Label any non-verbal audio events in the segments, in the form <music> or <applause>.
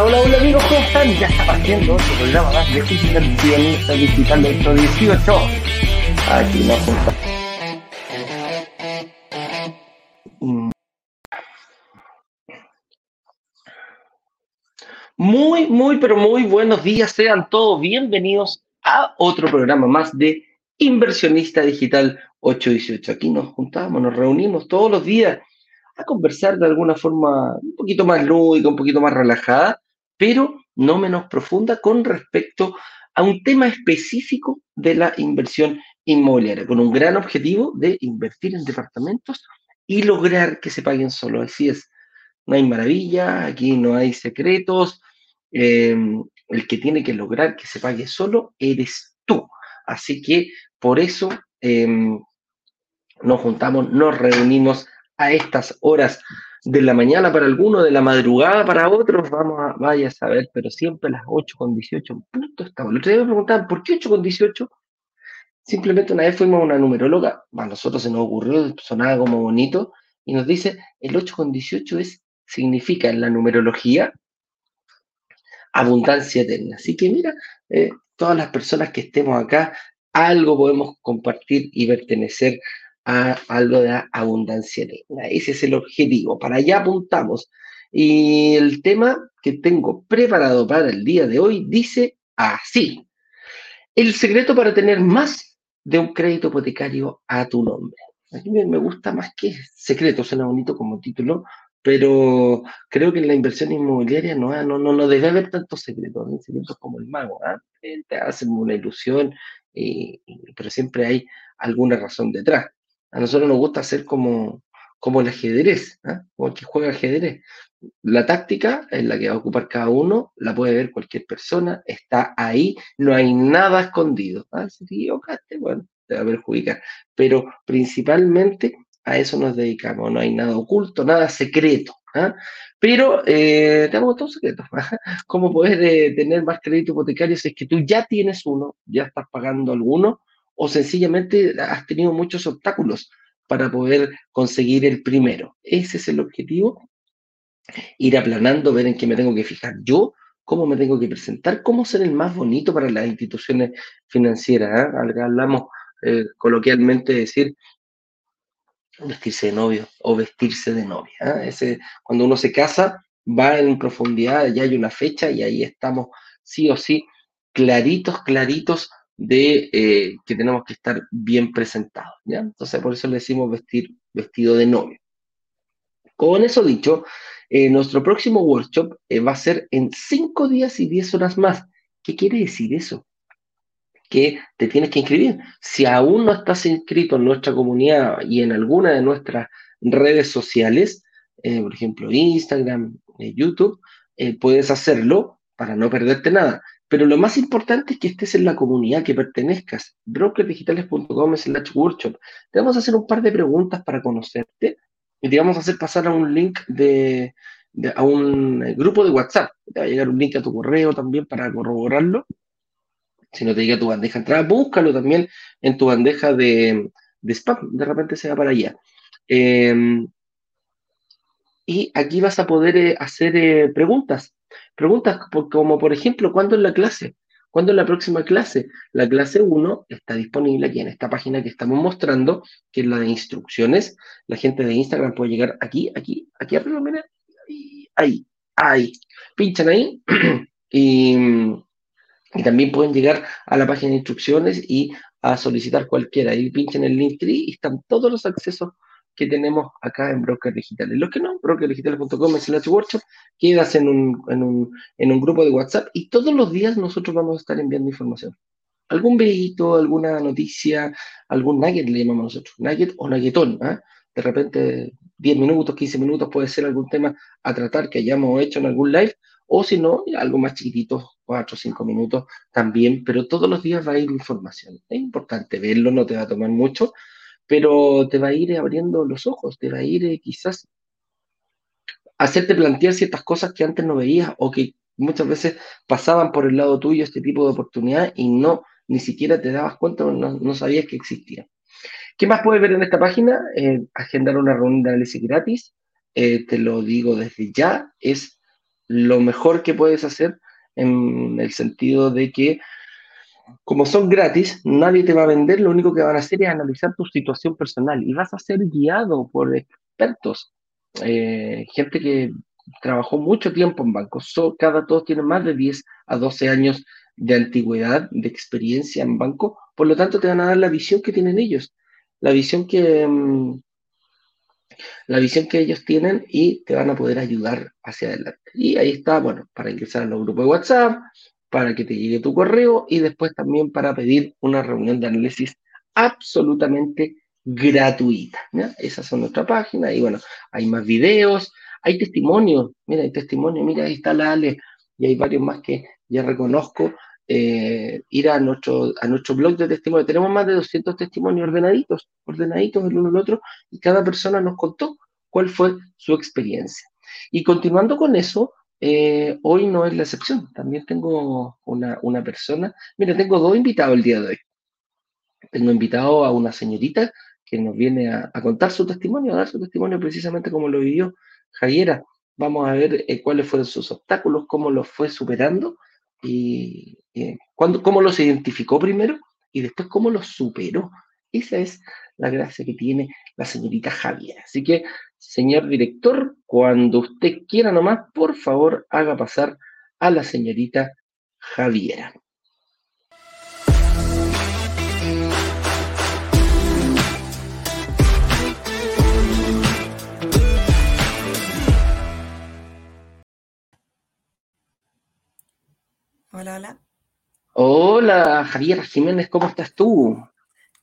Hola, hola, hola amigos, ¿cómo están? Ya está partiendo otro programa más de Inversionista Digital 18. Aquí nos juntamos. Muy, muy, pero muy buenos días. Sean todos bienvenidos a otro programa más de Inversionista Digital 818. Aquí nos juntamos, nos reunimos todos los días a conversar de alguna forma un poquito más lúdica, un poquito más relajada, pero no menos profunda con respecto a un tema específico de la inversión inmobiliaria, con un gran objetivo de invertir en departamentos y lograr que se paguen solo. Así es, no hay maravilla, aquí no hay secretos. Em, el que tiene que lograr que se pague solo eres tú. Así que por eso em, nos juntamos, nos reunimos a estas horas de la mañana para algunos, de la madrugada para otros, vamos a, vaya a saber, pero siempre a las 8 con 18 punto estamos. El me preguntaban, ¿por qué 8 con 18? Simplemente una vez fuimos a una numeróloga, a nosotros se nos ocurrió, sonaba como bonito, y nos dice, el 8 con 18 es, significa en la numerología abundancia eterna. Así que mira, eh, todas las personas que estemos acá, algo podemos compartir y pertenecer a algo de abundancia eterna. Ese es el objetivo, para allá apuntamos. Y el tema que tengo preparado para el día de hoy dice así. El secreto para tener más de un crédito hipotecario a tu nombre. A mí me gusta más que secreto, suena bonito como título, pero creo que en la inversión inmobiliaria no, no, no, no debe haber tantos secretos, secretos como el mago. ¿ah? Te hacen una ilusión, pero siempre hay alguna razón detrás. A nosotros nos gusta hacer como, como el ajedrez, ¿eh? como el que juega ajedrez. La táctica es la que va a ocupar cada uno, la puede ver cualquier persona, está ahí, no hay nada escondido. ¿ah? Si te equivocaste, bueno, te va a perjudicar. Pero principalmente a eso nos dedicamos, no hay nada oculto, nada secreto. ¿ah? Pero eh, tenemos dos secretos. <laughs> ¿Cómo poder eh, tener más crédito hipotecario si es que tú ya tienes uno, ya estás pagando alguno? O sencillamente has tenido muchos obstáculos para poder conseguir el primero. Ese es el objetivo, ir aplanando, ver en qué me tengo que fijar yo, cómo me tengo que presentar, cómo ser el más bonito para las instituciones financieras. ¿eh? Hablamos eh, coloquialmente de decir vestirse de novio o vestirse de novia. ¿eh? Ese, cuando uno se casa, va en profundidad, ya hay una fecha y ahí estamos sí o sí claritos, claritos de eh, que tenemos que estar bien presentados, ¿ya? Entonces, por eso le decimos vestir vestido de novio. Con eso dicho, eh, nuestro próximo workshop eh, va a ser en 5 días y 10 horas más. ¿Qué quiere decir eso? Que te tienes que inscribir. Si aún no estás inscrito en nuestra comunidad y en alguna de nuestras redes sociales, por ejemplo Instagram, YouTube, puedes hacerlo para no perderte nada. Pero lo más importante es que estés en la comunidad, que pertenezcas. brokerdigitales.com slash workshop. Te vamos a hacer un par de preguntas para conocerte y te vamos a hacer pasar a un link de, a un grupo de WhatsApp. Te va a llegar un link a tu correo también para corroborarlo. Si no te llega a tu bandeja de entrada, búscalo también en tu bandeja de, spam. De repente se va para allá. Em, y aquí vas a poder eh, hacer eh, preguntas Preguntas como, por ejemplo, ¿cuándo es la clase? ¿Cuándo es la próxima clase? La clase 1 está disponible aquí en esta página que estamos mostrando, que es la de instrucciones. La gente de Instagram puede llegar aquí, aquí, aquí arriba, mira, ahí, ahí. Pinchan ahí <clears throat> y, también pueden llegar a la página de instrucciones y a solicitar cualquiera. Ahí pinchan el link y están todos los accesos que tenemos acá en Brokers Digitales. Los que no, brokerdigitales.com slash workshop, quedas en un, en, un, en un grupo de WhatsApp y todos los días nosotros vamos a estar enviando información. Algún videito, alguna noticia, algún nugget le llamamos nosotros, nugget o nuggetón. ¿ah? De repente 10 minutos, 15 minutos puede ser algún tema a tratar que hayamos hecho en algún live, o si no, algo más chiquitito, 4 o 5 minutos también, pero todos los días va a ir información. Es importante verlo, no te va a tomar mucho, pero te va a ir abriendo los ojos, te va a ir eh, quizás hacerte plantear ciertas cosas que antes no veías o que muchas veces pasaban por el lado tuyo este tipo de oportunidad y no, ni siquiera te dabas cuenta o no, sabías que existía. ¿Qué más puedes ver en esta página? Eh, agendar una reunión de análisis gratis, eh, te lo digo desde ya, es lo mejor que puedes hacer en el sentido de que como son gratis, nadie te va a vender, lo único que van a hacer es analizar tu situación personal y vas a ser guiado por expertos, eh, gente que trabajó mucho tiempo en bancos, cada todos tienen más de 10 a 12 años de antigüedad, de experiencia en banco, por lo tanto te van a dar la visión que tienen ellos, la visión que, mm, la visión que ellos tienen y te van a poder ayudar hacia adelante. Y ahí está, bueno, para ingresar a los grupos de WhatsApp, para que te llegue tu correo y después también para pedir una reunión de análisis absolutamente gratuita. Esa es nuestra página y bueno, hay más videos, hay testimonios, mira, hay testimonios, mira, ahí está la Ale y hay varios más que ya reconozco. Eh, ir a nuestro, a nuestro blog de testimonio. Tenemos más de 200 testimonios ordenaditos, ordenaditos el uno al otro, y cada persona nos contó cuál fue su experiencia. Y continuando con eso, eh, hoy no es la excepción. También tengo una, una, persona. Mira, tengo dos invitados el día de hoy. Tengo invitado a una señorita que nos viene a, contar su testimonio, a dar su testimonio precisamente como lo vivió Javiera. Vamos a ver eh, cuáles fueron sus obstáculos, cómo los fue superando y cuándo, cómo los identificó primero y después cómo los superó. Esa es la gracia que tiene la señorita Javiera. Así que Señor director, cuando usted quiera nomás, por favor, haga pasar a la señorita Javiera. Hola, hola. Hola, Javiera Jiménez, ¿cómo estás tú?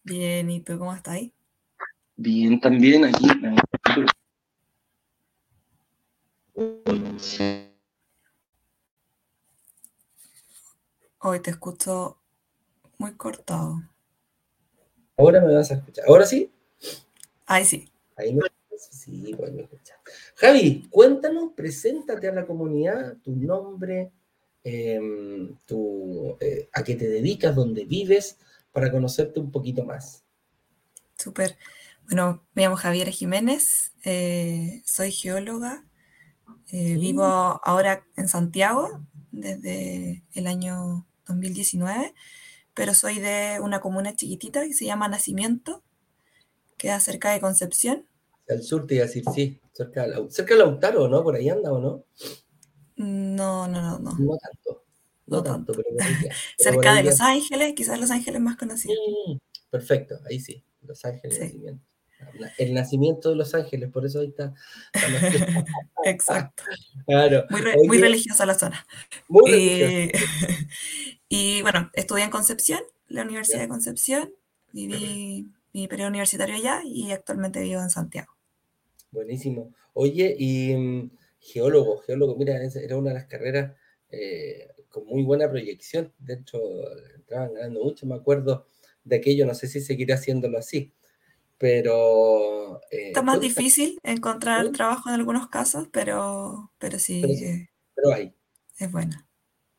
Bien, ¿y tú cómo estás ahí? Bien, también aquí. Hoy te escucho muy cortado. Ahora me vas a escuchar. ¿Ahora sí? Ahí sí. Ahí me Sí, pues me escuchas. Javi, cuéntanos, preséntate a la comunidad, tu nombre, em, tu, eh, a qué te dedicas, dónde vives, para conocerte un poquito más. Súper. Bueno, me llamo Javier Jiménez, eh, soy geóloga, eh, vivo ahora en Santiago desde el año 2019, pero soy de una comuna chiquitita que se llama Nacimiento, queda cerca de Concepción. Al sur te iba a decir, sí, cerca de, cerca de Lautaro, ¿no? Por ahí anda, ¿o no? No, no, no, no. No tanto. No, tanto, pero <laughs> cerca de Los Ángeles, quizás Los Ángeles más conocido. Mm, perfecto, ahí sí, Los Ángeles, Nacimiento el nacimiento de Los Ángeles, por eso ahí está. <laughs> Exacto. Claro. Muy, religiosa la zona. Muy eh, <laughs> y bueno, estudié en Concepción, la Universidad de Concepción, viví mi periodo universitario allá y actualmente vivo en Santiago. Buenísimo. Oye, y mm, geólogo, geólogo, mira, era una de las carreras eh, con muy buena proyección. De hecho, entraban ganando mucho, me acuerdo de aquello, no sé si seguirá haciéndolo así pero... Eh, Está más difícil encontrar trabajo en algunos casos, pero, pero sí. Pero, hay. Es buena.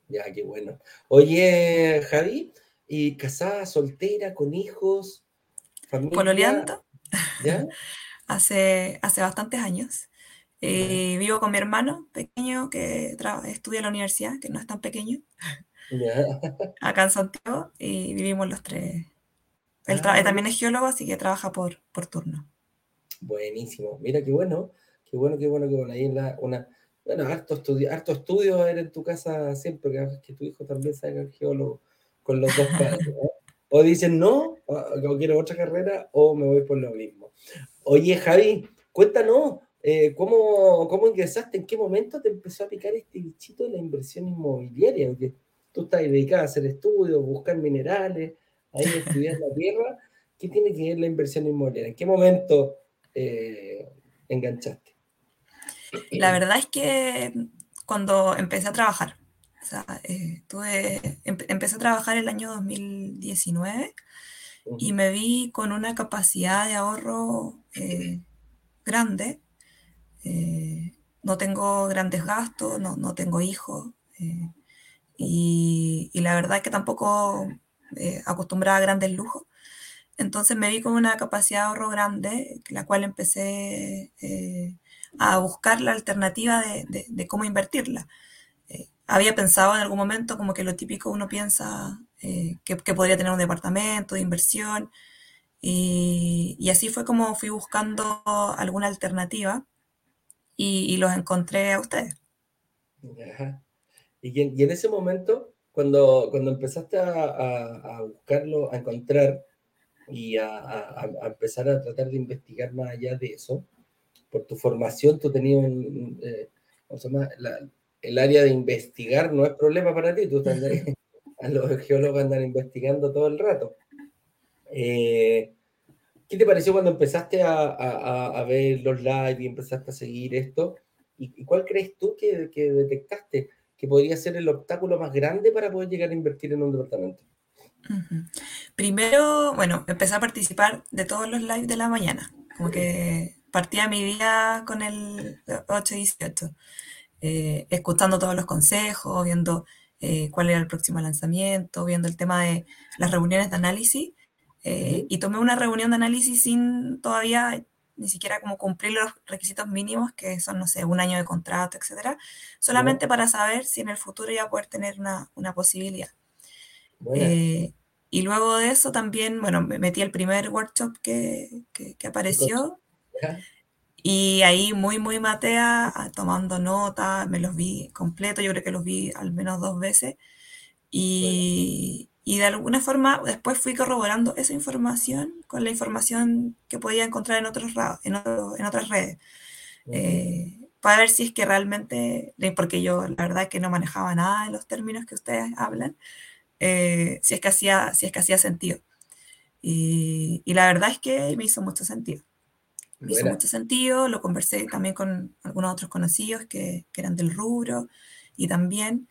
Ya, qué bueno. Oye, Javi, ¿y casada, soltera, con hijos? Familia? Pololeando. ¿Ya? <laughs> hace, hace bastantes años. Eh, vivo con mi hermano pequeño que estudia en la universidad, que no es tan pequeño, <laughs> acá en Santiago, y vivimos los tres él ah, también es geólogo, así que trabaja por, por turno. Buenísimo. Mira qué bueno, qué bueno, qué bueno, qué bueno. Ahí en la, una, bueno, harto estudio, harto estudio a ver en tu casa siempre, que, que tu hijo también salga geólogo con los dos padres. O dicen no, o, quiero otra carrera, o me voy por lo mismo. Oye, Javi, cuéntanos, eh, ¿cómo, ¿cómo ingresaste? ¿En qué momento te empezó a picar este bichito de la inversión inmobiliaria? Porque tú estás dedicada a hacer estudios, buscar minerales, ahí estudiar la tierra, ¿qué tiene que ver la inversión inmobiliaria? ¿En qué momento eh, enganchaste? La verdad es que cuando empecé a trabajar, o sea, eh, empecé a trabajar el año 2019 y me vi con una capacidad de ahorro eh, grande. no tengo grandes gastos, no, tengo hijos. Y, y, la verdad es que tampoco eh, acostumbrada a grandes lujos. Entonces me vi con una capacidad de ahorro grande, la cual empecé eh, a buscar la alternativa de, cómo invertirla. había pensado en algún momento como que lo típico uno piensa eh, que, podría tener un departamento de inversión y, así fue como fui buscando alguna alternativa y, los encontré a ustedes. Y, en, ese momento, cuando, cuando empezaste a, buscarlo, a encontrar y a, empezar a tratar de investigar más allá de eso, por tu formación, tú tenías un, eh, el área de investigar no es problema para ti, tú <laughs> <laughs> a los geólogos andan investigando todo el rato. Eh, ¿Qué te pareció cuando empezaste a, ver los live y empezaste a seguir esto? ¿Y, cuál crees tú que, detectaste que podría ser el obstáculo más grande para poder llegar a invertir en un departamento? Primero, bueno, empecé a participar de todos los lives de la mañana. Como que partía mi día con el 8 y 18. Eh, escuchando todos los consejos, viendo eh, cuál era el próximo lanzamiento, viendo el tema de las reuniones de análisis. Eh, y tomé una reunión de análisis sin todavía ni siquiera como cumplir los requisitos mínimos, que son, no sé, un año de contrato, etcétera, solamente para saber si en el futuro iba a poder tener una, una posibilidad. y luego de eso también, bueno, me metí al primer workshop que, que, que apareció. Y ahí muy, muy matea, ah, tomando notas, me los vi completo, yo creo que los vi al menos dos veces. Y, y, de alguna forma después fui corroborando esa información con la información que podía encontrar en, otros, en, en otras redes. Eh, para ver si es que realmente, porque yo la verdad es que no manejaba nada de los términos que ustedes hablan, eh, si, es que hacía, si es que hacía sentido. Y, y la verdad es que me hizo mucho sentido. Me hizo mucho sentido, lo conversé también con algunos otros conocidos que, que eran del rubro y también,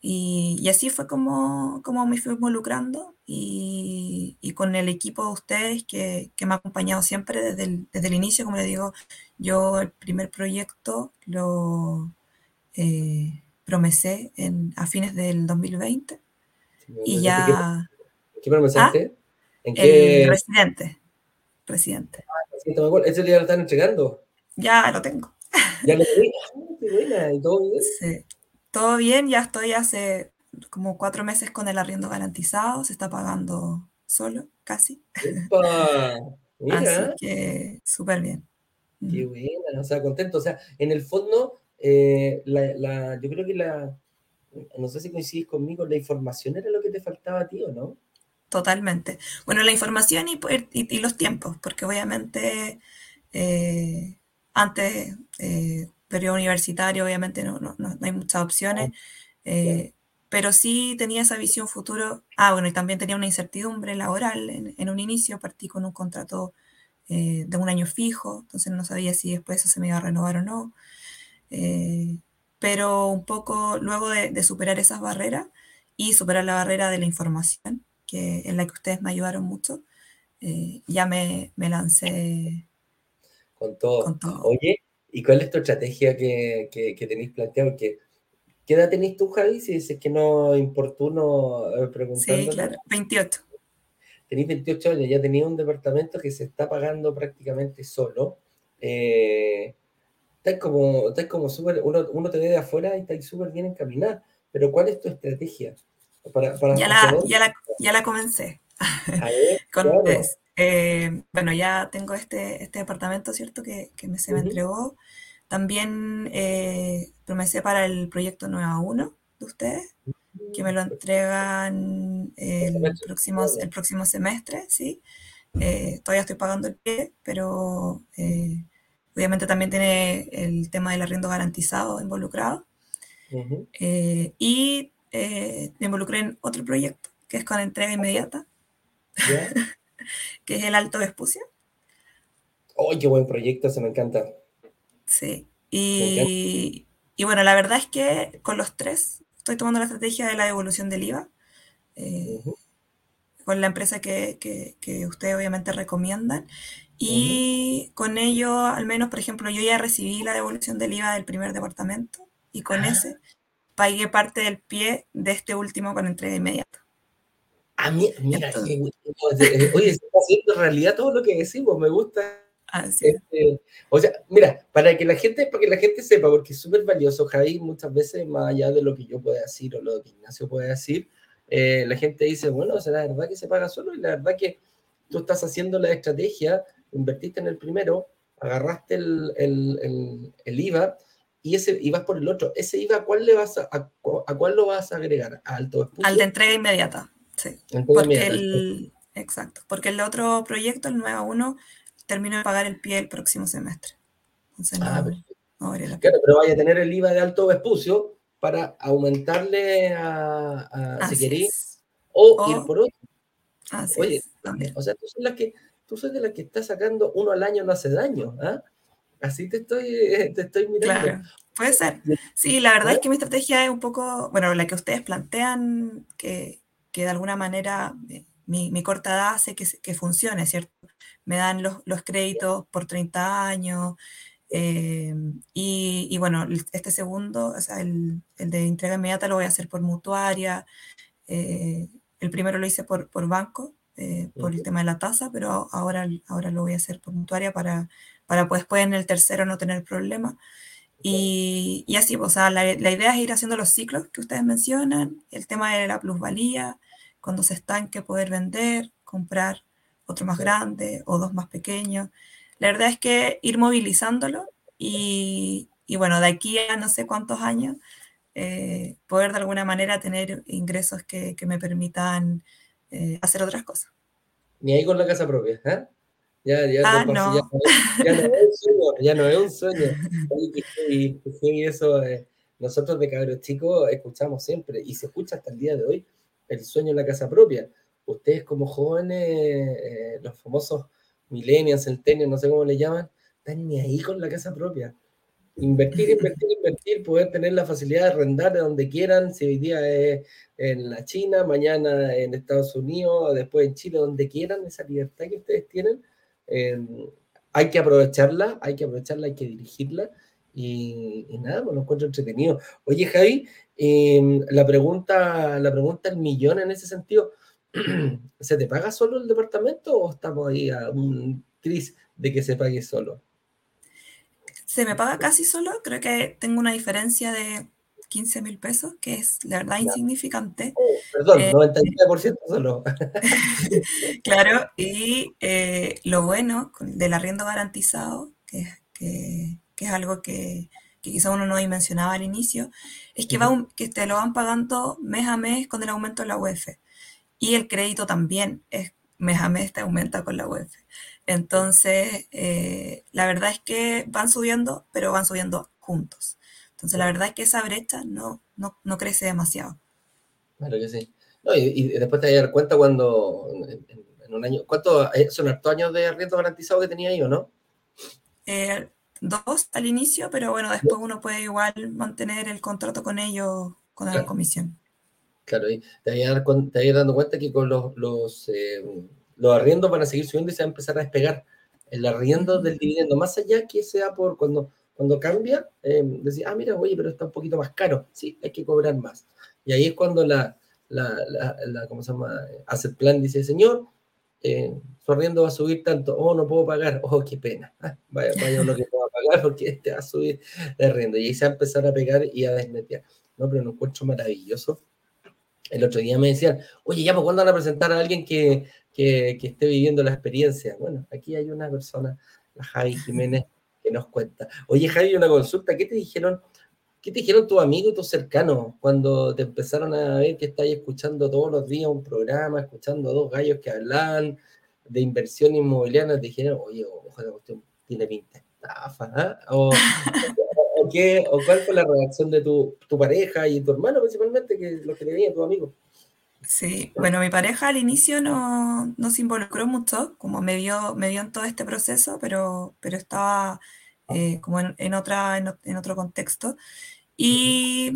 y, y, así fue como, como me fui involucrando y, y, con el equipo de ustedes que, que me ha acompañado siempre desde el, desde el, inicio, como les digo, yo el primer proyecto lo eh, promesé en, a fines del 2020 y ya... ¿Qué, promesaste? ¿Ah? ¿En qué? El residente. Residente. ¿Ese día lo están entregando? Ya lo tengo. Ya lo <laughs> tengo. Ah, ¿Y todo bien? Sí. Todo bien, ya estoy hace como cuatro meses con el arriendo garantizado, se está pagando solo, casi. Mira. Así que súper bien. Qué buena, o sea, contento. O sea, en el fondo, eh, la, la, yo creo que la, no sé si coincides conmigo, la información era lo que te faltaba a ti, ¿o no? Totalmente. Bueno, la información y, y, los tiempos, porque obviamente eh, antes, eh, periodo universitario, obviamente no, no, no hay muchas opciones, eh, pero sí tenía esa visión futuro. Ah, bueno, y también tenía una incertidumbre laboral. En, un inicio partí con un contrato de un año fijo, entonces no sabía si después eso se me iba a renovar o no. pero un poco luego de, de superar esas barreras y superar la barrera de la información, que, en la que ustedes me ayudaron mucho, eh, ya me, me lancé con todo. Oye, ¿y cuál es tu estrategia que, que, tenéis planteado? ¿Qué edad tenéis tú, Javi? Si dices que no importuno eh, preguntar. Sí, claro, 28. Tenéis 28 años, ya tenéis un departamento que se está pagando prácticamente solo. Eh, estáis como, como súper, uno, uno te ve de afuera y estáis súper bien encaminada, pero ¿cuál es tu estrategia? ya, la, ya, la, ya, la, comencé. <laughs> Eh, bueno, ya tengo este, este departamento, ¿cierto? Que, que me, se me entregó. También eh, promesé para el proyecto Nueva 1 de ustedes, que me lo entregan el próximo, el próximo semestre, ¿sí? Eh, todavía estoy pagando el pie, pero eh, obviamente también tiene el tema del arriendo garantizado involucrado. y eh, me involucré en otro proyecto, que es con entrega inmediata, que es el Alto Vespucio. ¡Oh, qué buen proyecto! Se me encanta. Sí. Y, y, bueno, la verdad es que con los tres estoy tomando la estrategia de la devolución del IVA. Eh, con la empresa que, que, ustedes obviamente recomiendan. Y con ello, al menos, por ejemplo, yo ya recibí la devolución del IVA del primer departamento y con ah. ese pagué parte del pie de este último con entrega inmediata. A mí, mira, oye, se está haciendo realidad todo lo que decimos, me gusta. Este, o sea, mira, para que la gente, para que la gente sepa, porque es súper valioso, Javi, muchas veces, más allá de lo que yo pueda decir o lo que Ignacio puede decir, eh, la gente dice, bueno, o sea, la verdad que se paga solo y la verdad que tú estás haciendo la estrategia, invertiste en el primero, agarraste el, el, el, IVA y ese ibas por el otro. Ese IVA, ¿cuál le vas a, a, cuál lo vas a agregar? ¿A alto Al de entrega inmediata, sí. porque el, exacto, porque el otro proyecto, el 9 a 1, termino de pagar el pie el próximo semestre. Entonces, ah, no, claro, pero vaya a tener el IVA de alto espucio para aumentarle a, a si queréis, o, ir por otro. Así Oye, o sea, tú sos, que, tú sos de la que está sacando uno al año no hace daño, ¿ah? Así te estoy, <laughs> te estoy mirando. Claro, puede ser. Sí, la verdad es que mi estrategia es un poco, bueno, la que ustedes plantean, que, que de alguna manera eh, mi, mi, corta edad hace que, que funcione, ¿cierto? Me dan los, los créditos por 30 años, eh, y, y, bueno, este segundo, o sea, el, el, de entrega inmediata lo voy a hacer por mutuaria. Eh, el primero lo hice por, por banco, eh, por el tema de la tasa, pero ahora, ahora lo voy a hacer por mutuaria para, para pues después en el tercero no tener problema. Y, y así, o sea, la, la, idea es ir haciendo los ciclos que ustedes mencionan, el tema de la plusvalía, cuando se estanque poder vender, comprar otro más grande o dos más pequeños. La verdad es que ir movilizándolo y, y bueno, de aquí a no sé cuántos años, eh, poder de alguna manera tener ingresos que, que me permitan eh, hacer otras cosas. Ni ahí con la casa propia, ¿eh? Ya, ya, ah, no. <laughs> Ya, no es un sueño, ya no es un sueño. Y, y eso, eh, nosotros de cabros chicos escuchamos siempre, y se escucha hasta el día de hoy, el sueño en la casa propia. Ustedes como jóvenes, los famosos millennials, centennials, no sé cómo le llaman, están ni ahí con la casa propia. Invertir, invertir, invertir, poder tener la facilidad de arrendar de donde quieran, si hoy día es en la China, mañana en Estados Unidos, después en Chile, donde quieran, esa libertad que ustedes tienen, em, hay que aprovecharla, hay que aprovecharla, hay que dirigirla. Y, nada, me lo encuentro entretenido. Oye, Javi, em, la pregunta, la pregunta el millón en ese sentido, <clears throat> ¿se te paga solo el departamento o estamos ahí a un tris de que se pague solo? Se me paga casi solo, creo que tengo una diferencia de 15 mil pesos, que es la verdad insignificante. Oh, perdón, 99% eh, solo. <laughs> claro, y eh, lo bueno del arriendo garantizado, que, que, que es algo que, que, quizá uno no dimensionaba al inicio, es que, va que te lo van pagando mes a mes con el aumento de la UEF. Y el crédito también es mes a mes te aumenta con la UEF. Entonces, eh, la verdad es que van subiendo, pero van subiendo juntos. Entonces, la verdad es que esa brecha no, no, no crece demasiado. Claro que sí. y, después te vas a dar cuenta cuando en, un año, ¿cuántos eh, son hartos años de arriendo garantizado que tenía ahí o no? Eh, dos al inicio, pero bueno, después uno puede igual mantener el contrato con ellos, con la comisión. Claro, y te vas, a dando cuenta que con los, los, eh, los arriendos van a seguir subiendo y se va a empezar a despegar el arriendo del dividendo, más allá que sea por cuando, cuando cambia, eh, decir, ah, mira, oye, pero está un poquito más caro, sí, hay que cobrar más. Y ahí es cuando la, la, la, ¿cómo se llama? Asset Plan dice, señor, eh, su arriendo va a subir tanto, oh, no puedo pagar, oh, qué pena, ah, vaya, vaya uno que pueda pagar porque este va a subir de arriendo. Y ahí se va a empezar a pegar y a desmetear. No, pero lo encuentro maravilloso el otro día me decían, oye, ya, pues ¿cuándo van a presentar a alguien que, que, que, esté viviendo la experiencia? Bueno, aquí hay una persona, la Javi Jiménez, que nos cuenta. Oye, Javi, una consulta, ¿qué te dijeron? ¿Qué te dijeron tus amigos y tus cercanos cuando te empezaron a ver que estáis escuchando todos los días un programa, escuchando a dos gallos que hablan de inversión inmobiliaria? Te dijeron, oye, ojalá usted tiene pinta estafa, ¿ah? O, <laughs> o, qué, ¿O cuál fue la reacción de tu, tu, pareja y tu hermano principalmente, que lo que tenía tu amigo? Sí, bueno, mi pareja al inicio no, no, se involucró mucho, como me vio, me vio en todo este proceso, pero, pero estaba eh, como en, en, otra, en, en, otro contexto. Y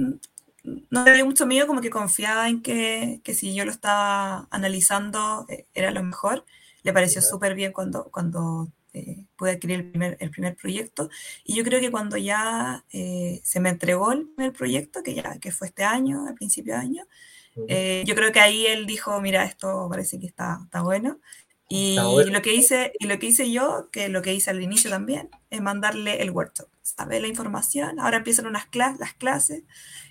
no tenía mucho miedo, como que confiaba en que, que, si yo lo estaba analizando eh, era lo mejor. Le pareció súper bien cuando, cuando eh, pude adquirir el primer, el primer proyecto. Y yo creo que cuando ya eh, se me entregó el primer proyecto, que ya que fue este año, al principio de año, eh, yo creo que ahí él dijo, mira, esto parece que está, está bueno. Y lo, que hice, y lo que hice yo, que lo que hice al inicio también, es mandarle el workshop. Sabe la información, ahora empiezan unas las clases,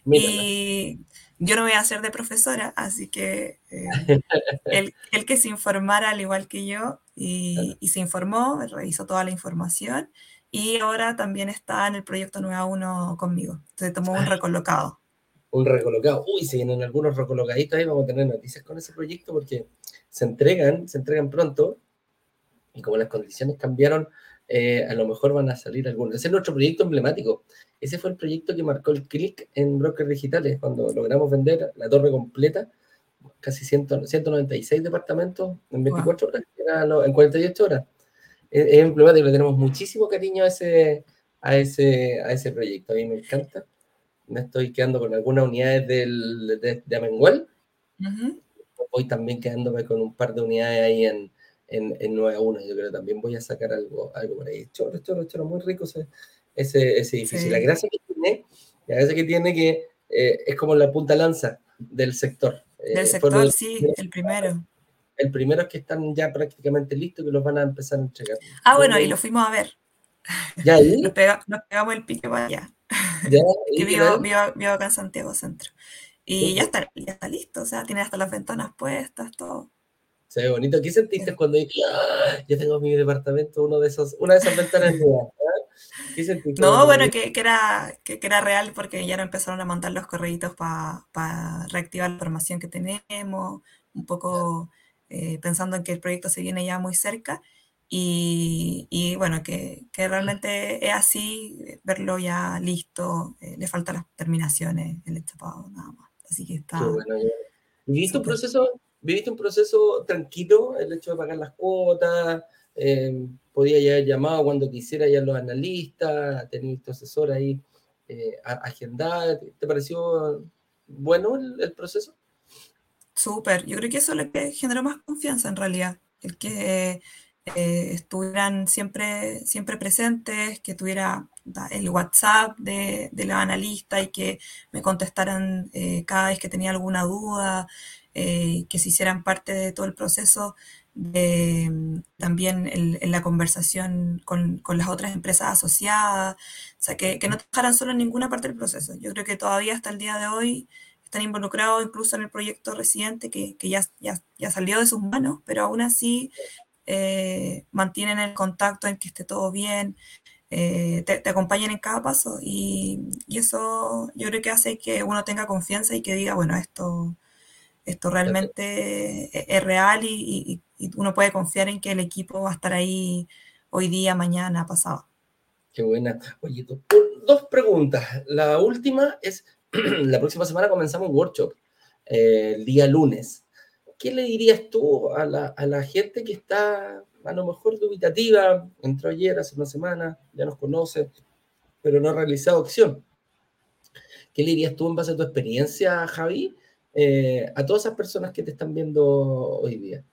y yo no voy a ser de profesora, así que eh, <laughs> el, el, que se informara al igual que yo, y, y, se informó, revisó toda la información, y ahora también está en el proyecto 9 a 1 conmigo. Entonces tomó un recolocado. Un recolocado. Uy, se vienen algunos recolocaditos ahí, vamos a tener noticias con ese proyecto porque se entregan, se entregan pronto, y como las condiciones cambiaron, eh, a lo mejor van a salir algunos. Ese es nuestro proyecto emblemático. Ese fue el proyecto que marcó el clic en Brokers Digitales, cuando logramos vender la torre completa, casi 100, 196 departamentos en 24 horas, en 48 horas. Es, emblemático, le tenemos muchísimo cariño a ese, a, ese, a ese proyecto. A mí me encanta. Me estoy quedando con algunas unidades del, de, de Amengual voy también quedándome con un par de unidades ahí en, en, en 9 a 1. Yo creo que también voy a sacar algo, algo por ahí. Choro, choro, choro, muy rico ese, ese, ese edificio. La gracia que tiene, la gracia que tiene que eh, es como la punta lanza del sector. Eh, del sector, sí, el primero. El primero es que están ya prácticamente listos, que los van a empezar a entregar. Ah, bueno, y lo fuimos a ver. ¿Ya ahí? Nos, pegamos el pique para allá. ¿Ya? y vivo, vivo, acá en Santiago Centro. Y ya está, ya está listo, o sea, tiene hasta las ventanas puestas, todo. Se ve bonito. ¿Qué sentiste cuando dije, ah, ya tengo mi departamento, uno de esos, una de esas ventanas nuevas? ¿eh? <laughs> ¿Qué sentiste? No, bueno, que, que, era, que, que, era real porque ya no empezaron a montar los correitos para reactivar la información que tenemos, un poco eh, pensando en que el proyecto se viene ya muy cerca. Y, y bueno, que, que, realmente es así, verlo ya listo, eh, le faltan las terminaciones, el estapado, nada más. Así que está. ¿Viviste, un proceso, ¿Viviste un proceso tranquilo? El hecho de pagar las cuotas, eh, podía ya haber llamado cuando quisiera ya los analistas, tener tu asesor ahí eh, agendado. ¿Te pareció bueno el, proceso? Súper, yo creo que eso es lo que generó más confianza en realidad, el que eh, estuvieran siempre, siempre presentes, que tuviera el WhatsApp de, de los analistas y que me contestaran eh, cada vez que tenía alguna duda, eh, que se hicieran parte de todo el proceso, también en, la conversación con, las otras empresas asociadas, o sea, que, no dejaran solo en ninguna parte del proceso. Yo creo que todavía hasta el día de hoy están involucrados incluso en el proyecto residente que, ya, ya, salió de sus manos, pero aún así eh, mantienen el contacto en que esté todo bien, eh, te, te, acompañan en cada paso y, y, eso yo creo que hace que uno tenga confianza y que diga, bueno, esto, esto realmente e, es, real y, uno puede confiar en que el equipo va a estar ahí hoy día, mañana, pasado. Qué buena. Oye, dos preguntas. La última es, <clears throat> la próxima semana comenzamos un workshop, eh, el día lunes. ¿Qué le dirías tú a la, a la gente que está a lo mejor dubitativa, entró ayer, hace una semana, ya nos conoce, pero no ha realizado acción. ¿Qué le dirías tú en base a tu experiencia, Javi, eh, a todas esas personas que te están viendo hoy día?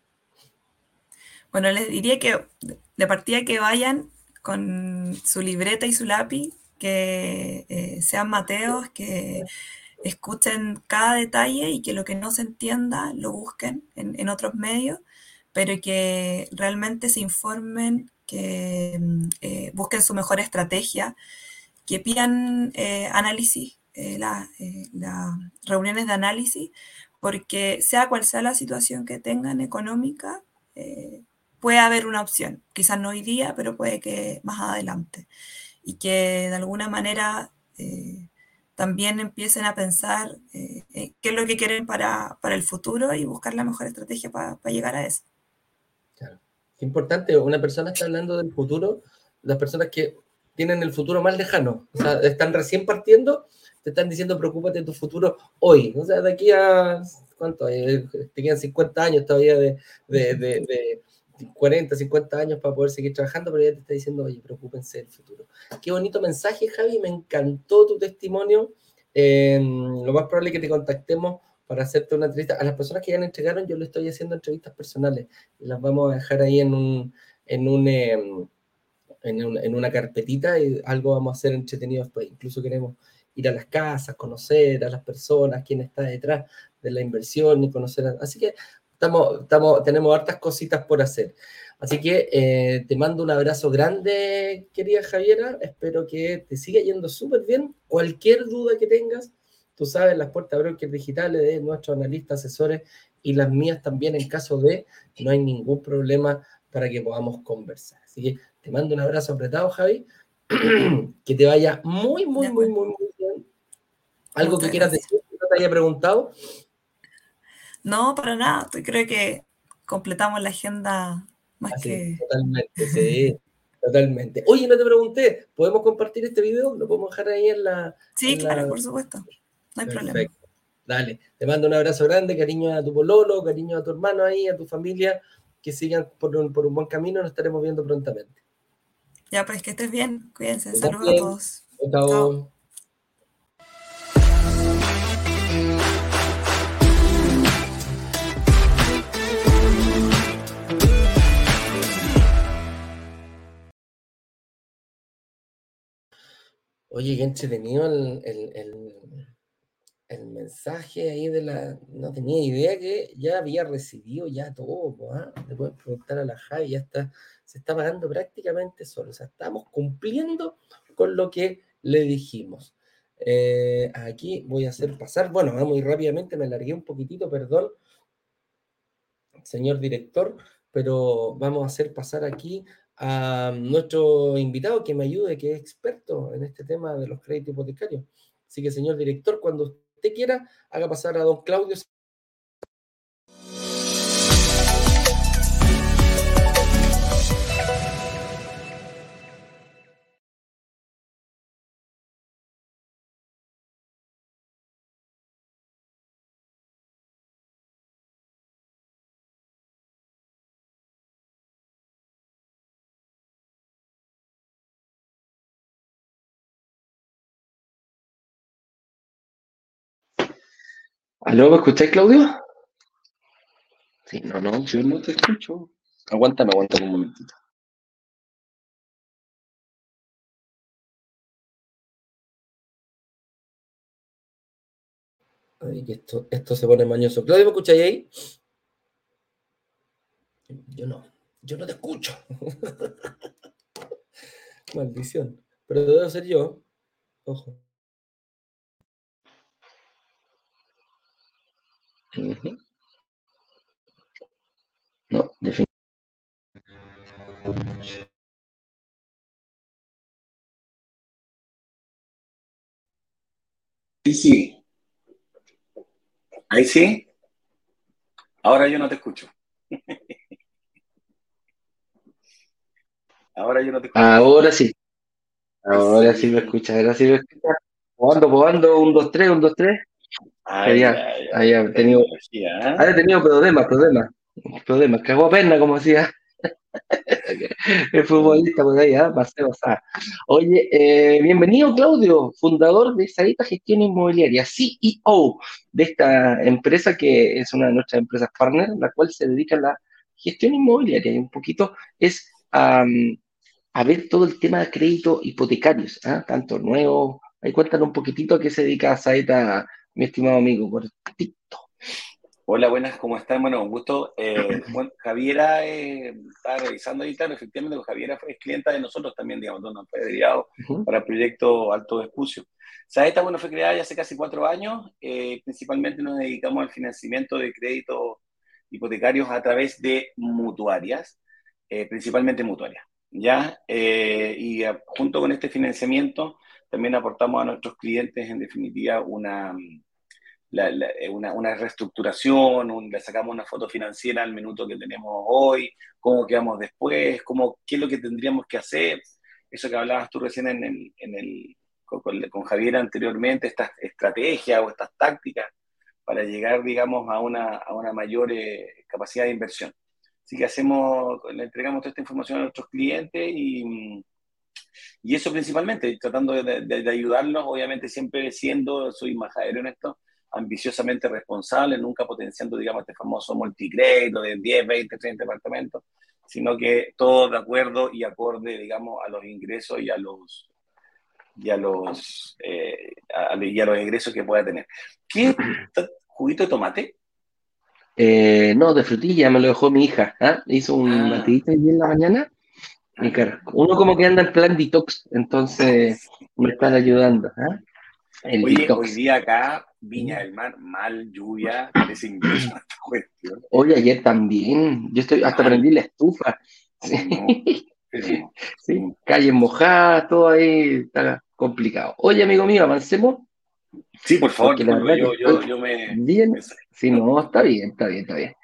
Bueno, les diría que de partida que vayan con su libreta y su lápiz, que eh, sean mateos, que escuchen cada detalle y que lo que no se entienda lo busquen en, otros medios pero que realmente se informen, que mm, eh, busquen su mejor estrategia, que pidan análisis, eh, las reuniones de análisis, porque sea cual sea la situación que tengan económica, puede haber una opción, quizás no hoy día, pero puede que más adelante, y que de alguna manera también empiecen a pensar qué es lo que quieren para, para, el futuro y buscar la mejor estrategia para, para llegar a eso. Qué importante, una persona está hablando del futuro, las personas que tienen el futuro más lejano, o sea, están recién partiendo, te están diciendo preocúpate de tu futuro hoy, o sea, de aquí a, ¿cuánto? Eh, te quedan 50 años todavía de, de, de, 40, 50 años para poder seguir trabajando, pero ya te está diciendo, oye, preocúpense del futuro. Qué bonito mensaje, Javi, me encantó tu testimonio. Eh, lo más probable es que te contactemos para hacerte una entrevista. A las personas que ya le entregaron, yo le estoy haciendo entrevistas personales. Las vamos a dejar ahí en un, en un, em, en, en, una carpetita y algo vamos a hacer entretenido después. Incluso queremos ir a las casas, conocer a las personas, quién está detrás de la inversión y conocer. Así que estamos, estamos, tenemos hartas cositas por hacer. Así que eh, te mando un abrazo grande, querida Javiera. Espero que te siga yendo súper bien. Cualquier duda que tengas, tú sabes, las puertas brokers digitales de nuestros analistas, asesores y las mías también en caso de, no hay ningún problema para que podamos conversar. Así que te mando un abrazo apretado, Javi. <clears throat> que te vaya muy, muy, muy, muy, muy ¿Algo que quieras decir que no te haya preguntado? No, para nada. Creo que completamos la agenda más que... Totalmente, <laughs> sí. Totalmente. Oye, no te pregunté, ¿podemos compartir este video? ¿Lo podemos dejar ahí en la... Sí, claro, por supuesto. No hay problema. Dale, te mando un abrazo grande, cariño a tu pololo, cariño a tu hermano ahí, a tu familia, que sigan por un, por un buen camino, nos estaremos viendo prontamente. Ya, pues que estés bien, cuídense, saludos a todos. Chao. Oye, qué entretenido el, el, el, mensaje ahí de la... No tenía idea que ya había recibido ya todo. ¿ah? Le pueden preguntar a la Javi, ya está, se está pagando prácticamente solo. O sea, estamos cumpliendo con lo que le dijimos. Eh, aquí voy a hacer pasar, bueno, muy rápidamente, me largué un poquitito, perdón, señor director, pero vamos a hacer pasar aquí a nuestro invitado que me ayude, que es experto en este tema de los créditos hipotecarios. Así que, señor director, cuando usted quiera, haga pasar a don Claudio ¿Aló, me escucháis, Claudio? Sí, no, no, yo no te escucho. Aguántame, aguántame un momentito. Ay, que esto, esto se pone mañoso. Claudio, ¿me escucháis ahí? Yo no, yo no te escucho. <laughs> Maldición. Pero debo ser yo. Ojo. No, definitivamente. Sí, sí. Ahí sí. Ahora yo no te escucho. <laughs> Ahora yo no te escucho. Ahora sí. Ahora sí me escucha. Ahora sí me escucha. Probando, probando. Un, dos, tres, un, dos, tres. Ay, había tenido, había tenido problemas, problemas, problemas, cagó a pena, como decía <laughs> el futbolista por ahí, ¿eh? Marcelo Sá. Oye, eh, bienvenido Claudio, fundador de Sarita Gestión Inmobiliaria, CEO de esta empresa que es una de nuestras empresas partner, la cual se dedica a la gestión inmobiliaria y un poquito es a ver todo el tema de crédito hipotecarios, ¿eh? tanto nuevo, ahí cuéntanos un poquitito a qué se dedica Sarita mi estimado amigo, por TikTok. Hola, buenas, ¿cómo están? Bueno, un gusto. Eh, <clears throat> bueno, Javiera eh, está revisando ahí, claro, efectivamente, Javiera es clienta de nosotros también, digamos, nos fue dedicado para el proyecto Alto Espucio. Saeta, bueno, fue creada ya hace casi cuatro años, eh, principalmente nos dedicamos al financiamiento de créditos hipotecarios a través de mutuarias, principalmente mutuarias, ¿ya? y junto con este financiamiento también aportamos a nuestros clientes, en definitiva, una, eh, una, una, reestructuración, le sacamos una foto financiera al minuto que tenemos hoy, cómo quedamos después, cómo, qué es lo que tendríamos que hacer. Eso que hablabas tú recién en el, en el, con, Javier anteriormente, estas estrategias o estas tácticas para llegar, digamos, a una, a una mayor eh, capacidad de inversión. Así que hacemos, le entregamos toda esta información a nuestros clientes y y eso principalmente, tratando de, ayudarlos, obviamente siempre siendo, soy majadero en esto, ambiciosamente responsable, nunca potenciando, digamos, este famoso multicrédito de 10, 20, 30 departamentos, sino que todo de acuerdo y acorde, digamos, a los ingresos y a los y a los, eh, y a los ingresos que pueda tener. ¿Qué juguito de tomate? Eh, no, de frutilla, me lo dejó mi hija. ¿ah? Hizo un ah. batidito ahí en la mañana. Uno como que anda en plan detox, entonces <laughs> me están ayudando. ¿Ah? Oye, hoy día acá, Viña del Mar, mal, lluvia, es invierno <clears throat> esta cuestión. Hoy ayer también, yo estoy, hasta prendí la estufa. <laughs> Sí. calle mojada, todo ahí está complicado. Oye, amigo mío, avancemos. Sí, por favor, yo, yo, yo, me... Bien, sí, no, está bien, está bien, está bien.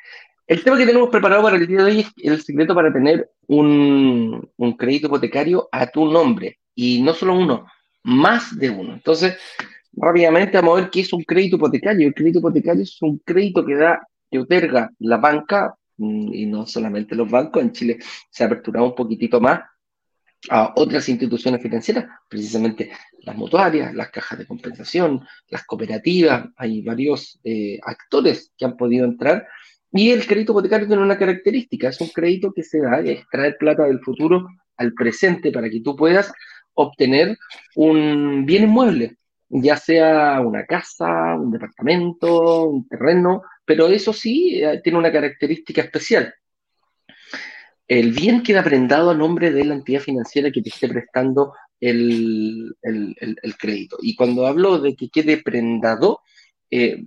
El tema que tenemos preparado para el día de hoy es el secreto para tener un, un crédito hipotecario a tu nombre. Y no solo uno, más de uno. Entonces, rápidamente vamos a ver qué es un crédito hipotecario. El crédito hipotecario es un crédito que da, que otorga la banca, mm, y no solamente los bancos, en Chile se ha aperturado un poquitito más a otras instituciones financieras, precisamente las mutuarias, las cajas de compensación, las cooperativas, hay varios eh, actores que han podido entrar. Y el crédito hipotecario tiene una característica, es un crédito que se da, es traer plata del futuro al presente para que tú puedas obtener un bien inmueble, ya sea una casa, un departamento, un terreno, pero eso sí eh, tiene una característica especial. El bien queda prendado a nombre de la entidad financiera que te esté prestando el, crédito. Y cuando hablo de que quede prendado, eh,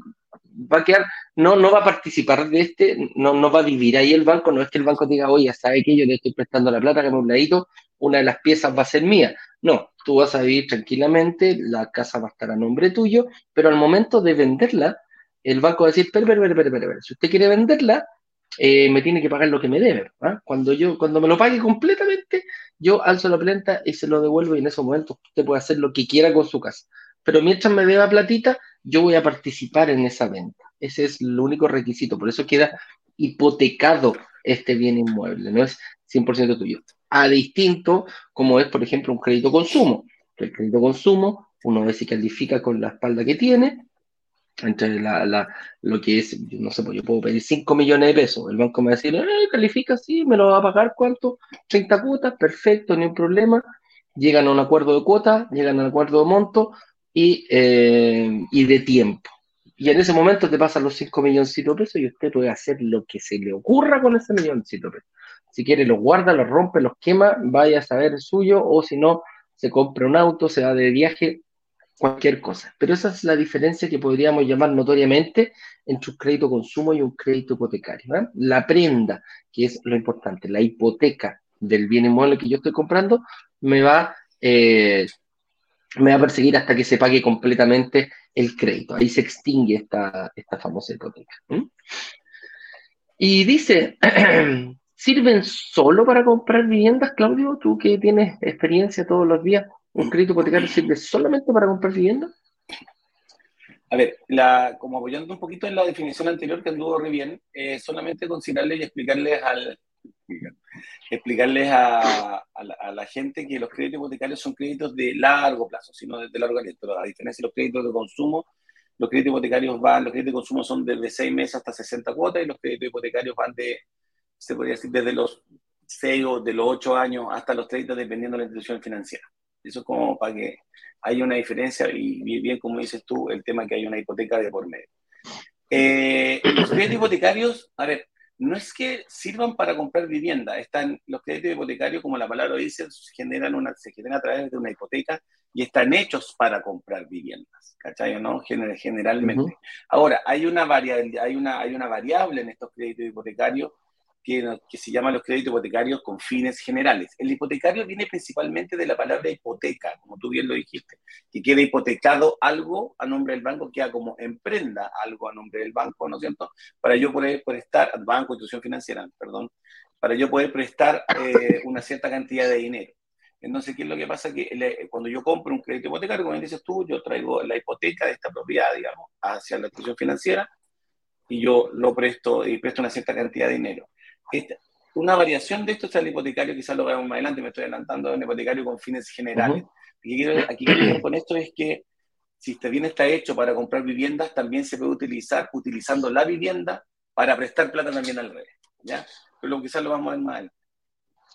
va a quedar, no, no va a participar de este, no, no va a vivir ahí el banco, no es que el banco diga, oye, sabe que yo le estoy prestando la plata que un ladito, una de las piezas va a ser mía. No, tú vas a vivir tranquilamente, la casa va a estar a nombre tuyo, pero al momento de venderla, el banco va a decir, pero, pero, pero, pero, pero, si usted quiere venderla, eh, me tiene que pagar lo que me debe. ¿ah? Cuando yo, cuando me lo pague completamente, yo alzo la planta y se lo devuelvo y en ese momento usted puede hacer lo que quiera con su casa. Pero mientras me deba platita, yo voy a participar en esa venta. Ese es el único requisito. Por eso queda hipotecado este bien inmueble, no es 100% tuyo. A distinto como es, por ejemplo, un crédito consumo. El crédito consumo, uno ve si califica con la espalda que tiene, entre la, lo que es, no sé, pues yo puedo pedir 5 millones de pesos. El banco me va a decir, eh, califica, sí, me lo va a pagar, ¿cuánto? 30 cuotas, perfecto, ni un problema. Llegan a un acuerdo de cuota, llegan a un acuerdo de monto, eh, y, de tiempo. Y en ese momento te pasan los 5 millones de pesos y usted puede hacer lo que se le ocurra con ese millón de pesos. Si quiere, los guarda, los rompe, los quema, vaya a saber el suyo, o si no, se compra un auto, se va de viaje, cualquier cosa. Pero esa es la diferencia que podríamos llamar notoriamente entre un crédito consumo y un crédito hipotecario. ¿eh? La prenda, que es lo importante, la hipoteca del bien inmueble que yo estoy comprando, me va eh, me va a perseguir hasta que se pague completamente el crédito. Ahí se extingue esta, esta famosa hipoteca. Y dice, <clears throat> ¿sirven solo para comprar viviendas, Claudio? Tú que tienes experiencia todos los días, ¿un crédito hipotecario sirve solamente para comprar viviendas? A ver, la, como apoyando un poquito en la definición anterior que anduvo re bien, solamente considerarles y explicarles al, explicarles a, la, gente que los créditos hipotecarios son créditos de largo plazo, sino de, largo aliento. A diferencia de los créditos de consumo, los créditos hipotecarios van, los créditos de consumo son desde 6 meses hasta 60 cuotas y los créditos hipotecarios van de, se podría decir, desde los 6 o de los 8 años hasta los 30, dependiendo de la institución financiera. Eso es como para que haya una diferencia y bien, como dices tú, el tema que hay una hipoteca de por medio. Eh, los créditos hipotecarios, a ver, no es que sirvan para comprar vivienda, están los créditos hipotecarios, como la palabra dice, se generan, una, se generan a través de una hipoteca y están hechos para comprar viviendas, ¿cachai? ¿no? Generalmente. Ahora, hay una, variable, hay, una, hay una variable en estos créditos hipotecarios que, se llama los créditos hipotecarios con fines generales. El hipotecario viene principalmente de la palabra hipoteca, como tú bien lo dijiste, que queda hipotecado algo a nombre del banco, queda como emprenda algo a nombre del banco, ¿no es cierto? Para yo poder prestar, banco, institución financiera, perdón, para yo poder prestar eh, una cierta cantidad de dinero. Entonces, ¿qué es lo que pasa? Que cuando yo compro un crédito hipotecario, como dices tú, yo traigo la hipoteca de esta propiedad, digamos, hacia la institución financiera y yo lo presto y presto una cierta cantidad de dinero una variación de esto es el hipotecario, quizás lo veamos más adelante, me estoy adelantando, un hipotecario con fines generales. Aquí quiero, con esto es que si este bien está hecho para comprar viviendas, también se puede utilizar utilizando la vivienda para prestar plata también al revés. ¿ya? Pero quizás lo vamos a ver más adelante.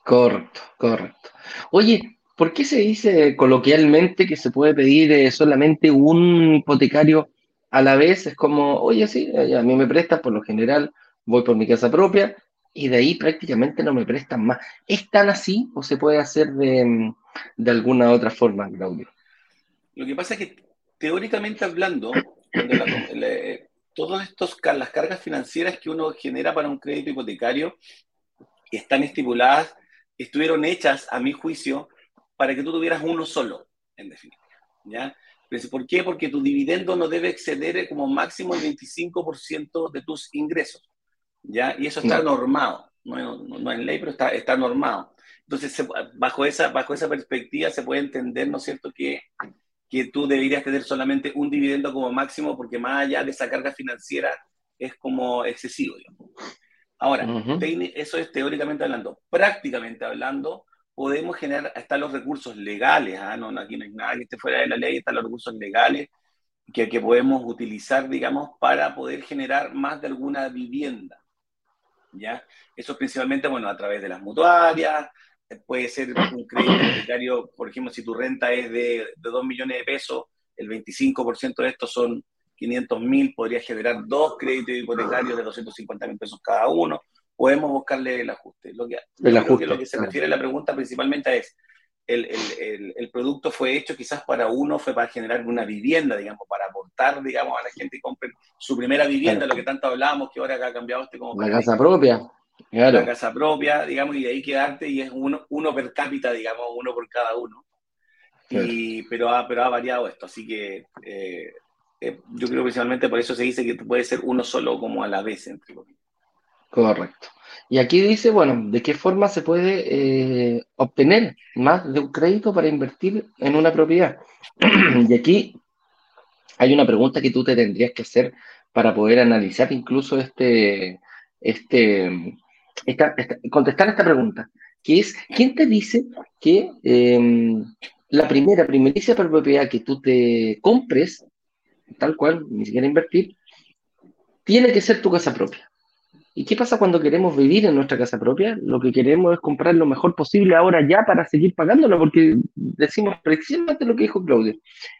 Correcto, correcto. Oye, ¿por qué se dice coloquialmente que se puede pedir eh, solamente un hipotecario a la vez es como, oye, sí, a mí me prestan, por lo general voy por mi casa propia y de ahí prácticamente no me prestan más. ¿Es tan así o se puede hacer de, de alguna otra forma, Claudio? Lo que pasa es que teóricamente hablando, todas las cargas financieras que uno genera para un crédito hipotecario están estipuladas, estuvieron hechas, a mi juicio, para que tú tuvieras uno solo, en definitiva. ¿Por qué? Porque tu dividendo no debe exceder como máximo el 25% de tus ingresos. ¿Ya? Y eso está normado, no, no, en ley, pero está, está normado. Entonces, bajo, esa, bajo esa perspectiva se puede entender, ¿no es cierto?, que, que tú deberías tener solamente un dividendo como máximo, porque más allá de esa carga financiera es como excesivo. Ahora, eso es teóricamente hablando. Prácticamente hablando, podemos generar hasta los recursos legales. ¿ah? No, aquí no hay nada que esté fuera de la ley, están los recursos legales que, que podemos utilizar, digamos, para poder generar más de alguna vivienda. ¿Ya? Eso principalmente, bueno, a través de las mutuarias, puede ser un crédito hipotecario, por ejemplo, si tu renta es de, de 2 millones de pesos, el 25% de estos son 500 mil, podría generar dos créditos hipotecarios de 250 mil pesos cada uno. Podemos buscarle el ajuste. Lo que, el ajuste, lo que se refiere a la pregunta principalmente es, el, el, el, producto fue hecho quizás para uno, fue para generar una vivienda, digamos, para aportar, digamos, a la gente que compre su primera vivienda, lo que tanto hablábamos, que ahora ha cambiado este como... La casa propia. La casa propia, digamos, y de ahí quedarte y es uno, uno per cápita, digamos, uno por cada uno. Y, pero, ha, pero ha variado esto, así que eh, eh, yo creo que principalmente por eso se dice que puede ser uno solo como a la vez, entre Correcto. Y aquí dice, bueno, ¿de qué forma se puede eh, obtener más de un crédito para invertir en una propiedad? <clears throat> y aquí hay una pregunta que tú te tendrías que hacer para poder analizar incluso este, este, esta, contestar esta pregunta, que es, ¿quién te dice que em, la primera, primericia propiedad que tú te compres, tal cual, ni siquiera invertir, tiene que ser tu casa propia? ¿Y qué pasa cuando queremos vivir en nuestra casa propia? Lo que queremos es comprar lo mejor posible ahora ya para seguir pagándolo, porque decimos precisamente lo que dijo Claudio.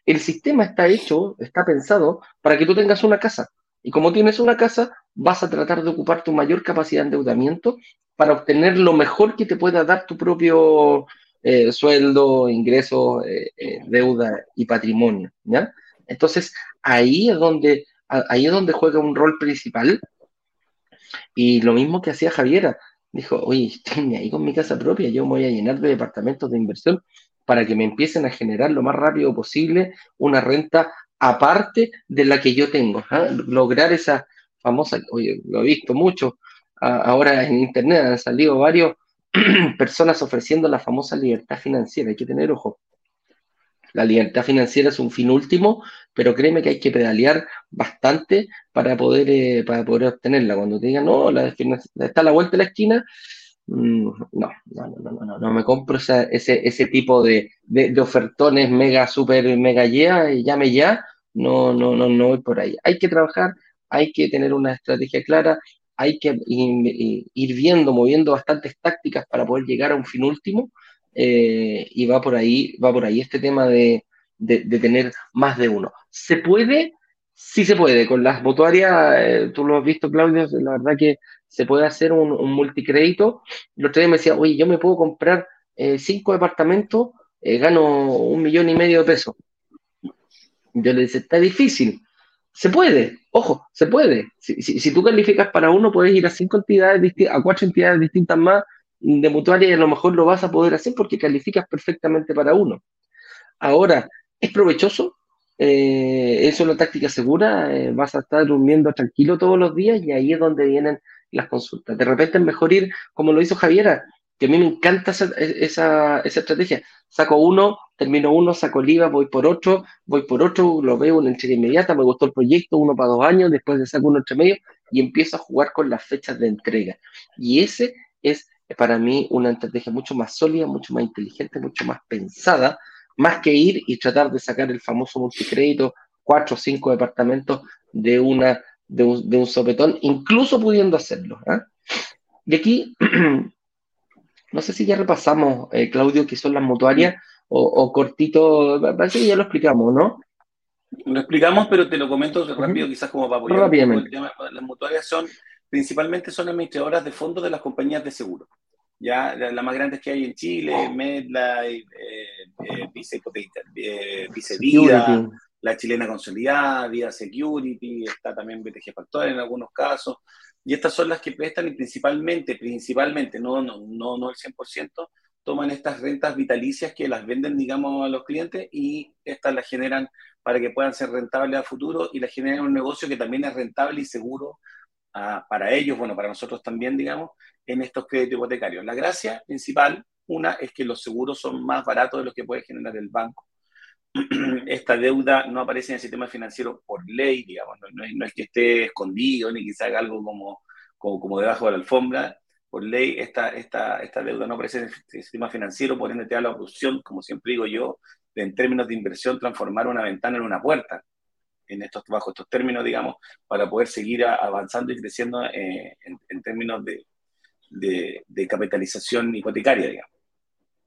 El sistema está hecho, está pensado para que tú tengas una casa. Y como tienes una casa, vas a tratar de ocupar tu mayor capacidad de endeudamiento para obtener lo mejor que te pueda dar tu propio eh, sueldo, ingreso, eh, eh, deuda y patrimonio. ¿ya? Entonces, ahí es, donde, ahí es donde juega un rol principal. Y lo mismo que hacía Javiera. Dijo, oye, <laughs> estoy ahí con mi casa propia, yo me voy a llenar de departamentos de inversión para que me empiecen a generar lo más rápido posible una renta aparte de la que yo tengo. ¿ah? Lograr esa famosa, oye, lo he visto mucho, ahora en internet han salido varios <clears throat> personas ofreciendo la famosa libertad financiera, hay que tener ojo. La libertad financiera es un fin último, pero créeme que hay que pedalear bastante para poder, eh, para poder obtenerla. Cuando te digan, no, la está a la vuelta de la esquina, mm, no, no, no, no, no, no, me compro ese, ese tipo de, de, ofertones mega, super, mega ya, llame ya, no, no, no, no voy por ahí. Hay que trabajar, hay que tener una estrategia clara, hay que ir viendo, moviendo bastantes tácticas para poder llegar a un fin último. Eh, y va por ahí, va por ahí este tema de, tener más de uno. ¿Se puede? Sí se puede. Con las mutuarias, eh, tú lo has visto, Claudio, la verdad que se puede hacer un, multicrédito. El otro día me decía, oye, yo me puedo comprar eh, cinco departamentos, gano un millón y medio de pesos. Yo le decía, está difícil. Se puede, ojo, se puede. Si, tú calificas para uno, puedes ir a cinco entidades, a cuatro entidades distintas más de mutuaria y a lo mejor lo vas a poder hacer porque calificas perfectamente para uno. Ahora, ¿es provechoso? Eh, ¿Es una táctica segura? Eh, ¿Vas a estar durmiendo tranquilo todos los días? Y ahí es donde vienen las consultas. De repente es mejor ir, como lo hizo Javiera, que a mí me encanta esa, esa, estrategia. Saco uno, termino uno, saco el IVA, voy por otro, voy por otro, lo veo en entrega inmediata, me gustó el proyecto, uno para dos años, después le saco uno entre medio y empiezo a jugar con las fechas de entrega. Y ese es para mí una estrategia mucho más sólida, mucho más inteligente, mucho más pensada, más que ir y tratar de sacar el famoso multicrédito, cuatro o cinco departamentos de, una, de, un, sopetón, incluso pudiendo hacerlo. ¿ah? Y aquí <clears throat> No sé si ya repasamos, eh, Claudio, qué son las mutuarias o, cortito, parece que ya lo explicamos, ¿no? Lo explicamos, pero te lo comento rápido, quizás como para apoyar. Rápidamente. Las mutuarias son, principalmente son administradoras de fondos de las compañías de seguro. Ya, las más grandes que hay en Chile, MedLife, eh, eh, Vice, eh, Vice Vida, la chilena consolidada, Vida Security, está también BTG Factor en algunos casos. Y estas son las que prestan y principalmente, principalmente, no, no, no, no el 100%, toman estas rentas vitalicias que las venden, digamos, a los clientes y estas las generan para que puedan ser rentables a futuro y las generan un negocio que también es rentable y seguro ah, para ellos, bueno, para nosotros también, digamos, en estos créditos hipotecarios. La gracia principal, una, es que los seguros son más baratos de los que puede generar el banco. <clears throat> Esta deuda no aparece en el sistema financiero por ley, digamos, no, es, que esté escondido ni se haga algo como, como, como debajo de la alfombra, por ley esta, esta, esta deuda no aparece en el sistema financiero, por ende te da la opción, como siempre digo yo, de en términos de inversión transformar una ventana en una puerta, en estos, bajo estos términos, digamos, para poder seguir avanzando y creciendo eh, en, términos de, de, capitalización hipotecaria, digamos.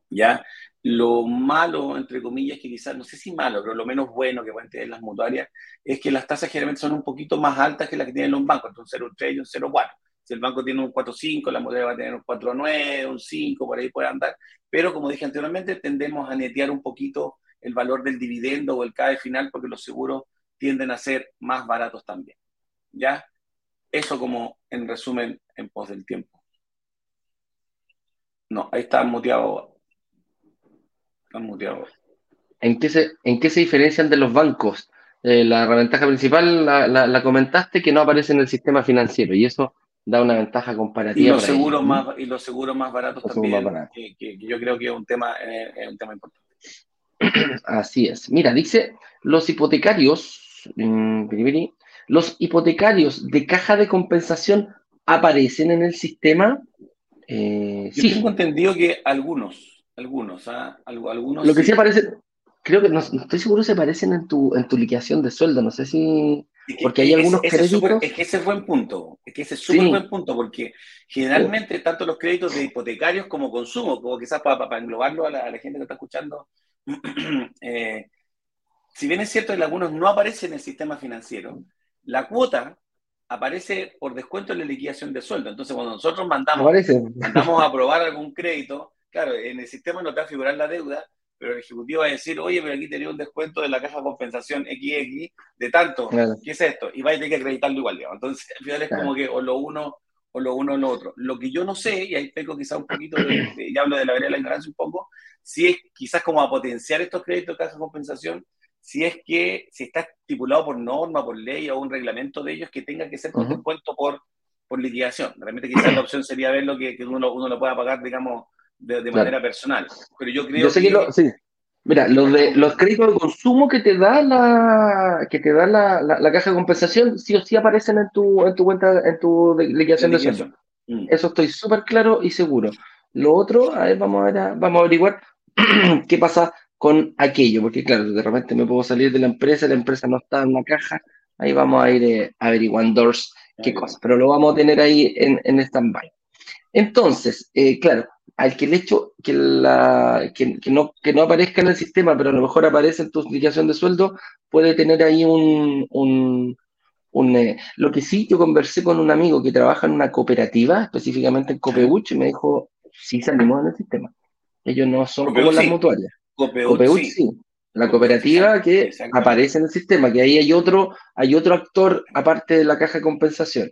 ¿Ya? Lo malo, entre comillas, que quizás, no sé si malo, pero lo menos bueno que pueden tener las mutuarias, es que las tasas generalmente son un poquito más altas que las que tienen los bancos, entonces un 0,3 y un 0,4 si el banco tiene un 4.5, la moneda va a tener un 4.9, un 5, por ahí puede andar. Pero como dije anteriormente, tendemos a netear un poquito el valor del dividendo o el CAE final porque los seguros tienden a ser más baratos también. ¿Ya? Eso como en resumen en pos del tiempo. No, ahí está muteado. Está muteado. ¿En qué, se, ¿En qué se diferencian de los bancos? Eh, la ventaja principal la, la, comentaste que no aparece en el sistema financiero y eso da una ventaja comparativa. Y los, seguros, más, y los seguros más baratos también, que, yo creo que es un tema, eh, un tema importante. <coughs> Así es. Mira, dice, los hipotecarios, los hipotecarios de caja de compensación aparecen en el sistema. Eh, yo sí. tengo entendido que algunos, algunos, ¿ah? algunos. Lo que sí, aparece, creo que no, estoy seguro se aparecen en tu, en tu liquidación de sueldo, no sé si porque hay algunos créditos. es que ese es buen punto. Es que ese es súper buen punto, porque generalmente tanto los créditos de hipotecarios como consumo, como quizás para, englobarlo a la, gente que está escuchando, <clears throat> eh, si bien es cierto que algunos no aparecen en el sistema financiero, la cuota aparece por descuento en la liquidación de sueldo. Entonces, cuando nosotros mandamos, mandamos a <laughs> aprobar algún crédito, claro, en el sistema no te va a figurar la deuda, pero el ejecutivo va a decir, oye, pero aquí tenía un descuento de la caja de compensación XX de tanto, ¿qué es esto? Y va a tener que acreditarlo igual, digamos. Entonces, al final es como que o lo uno o lo uno o lo otro. Lo que yo no sé, y ahí tengo quizás un poquito, de, ya hablo de la vereda de la ignorancia un poco, si es quizás como a potenciar estos créditos de caja de compensación, si es que si está estipulado por norma, por ley o un reglamento de ellos que tenga que ser con descuento por, por liquidación. Realmente quizás la <clears throat> opción sería ver lo que, que uno, uno lo pueda pagar, digamos, de, manera personal. Pero yo creo que... sí. Mira, los, de, los créditos de consumo que te da la que te da la, la, caja de compensación, sí o sí aparecen en tu, en tu cuenta, en tu liquidación de sueldo. Mm. Eso estoy súper claro y seguro. Lo otro, a ver, vamos a, ver, vamos a averiguar <clears throat> qué pasa con aquello, porque claro, de repente me puedo salir de la empresa, la empresa no está en la caja, ahí vamos a ir eh, averiguando qué cosa, pero lo vamos a tener ahí en, en stand-by. Entonces, eh, claro, al que el hecho que, la, que, no, que no aparezca en el sistema, pero a lo mejor aparece en tu liquidación de sueldo, puede tener ahí un... un, un eh, lo que sí, yo conversé con un amigo que trabaja en una cooperativa, específicamente en Copeuch, y me dijo, sí salimos en el sistema. Ellos no son como las mutuarias. Copeuch, sí. La cooperativa que aparece en el sistema, que ahí hay otro, hay otro actor aparte de la caja de compensación.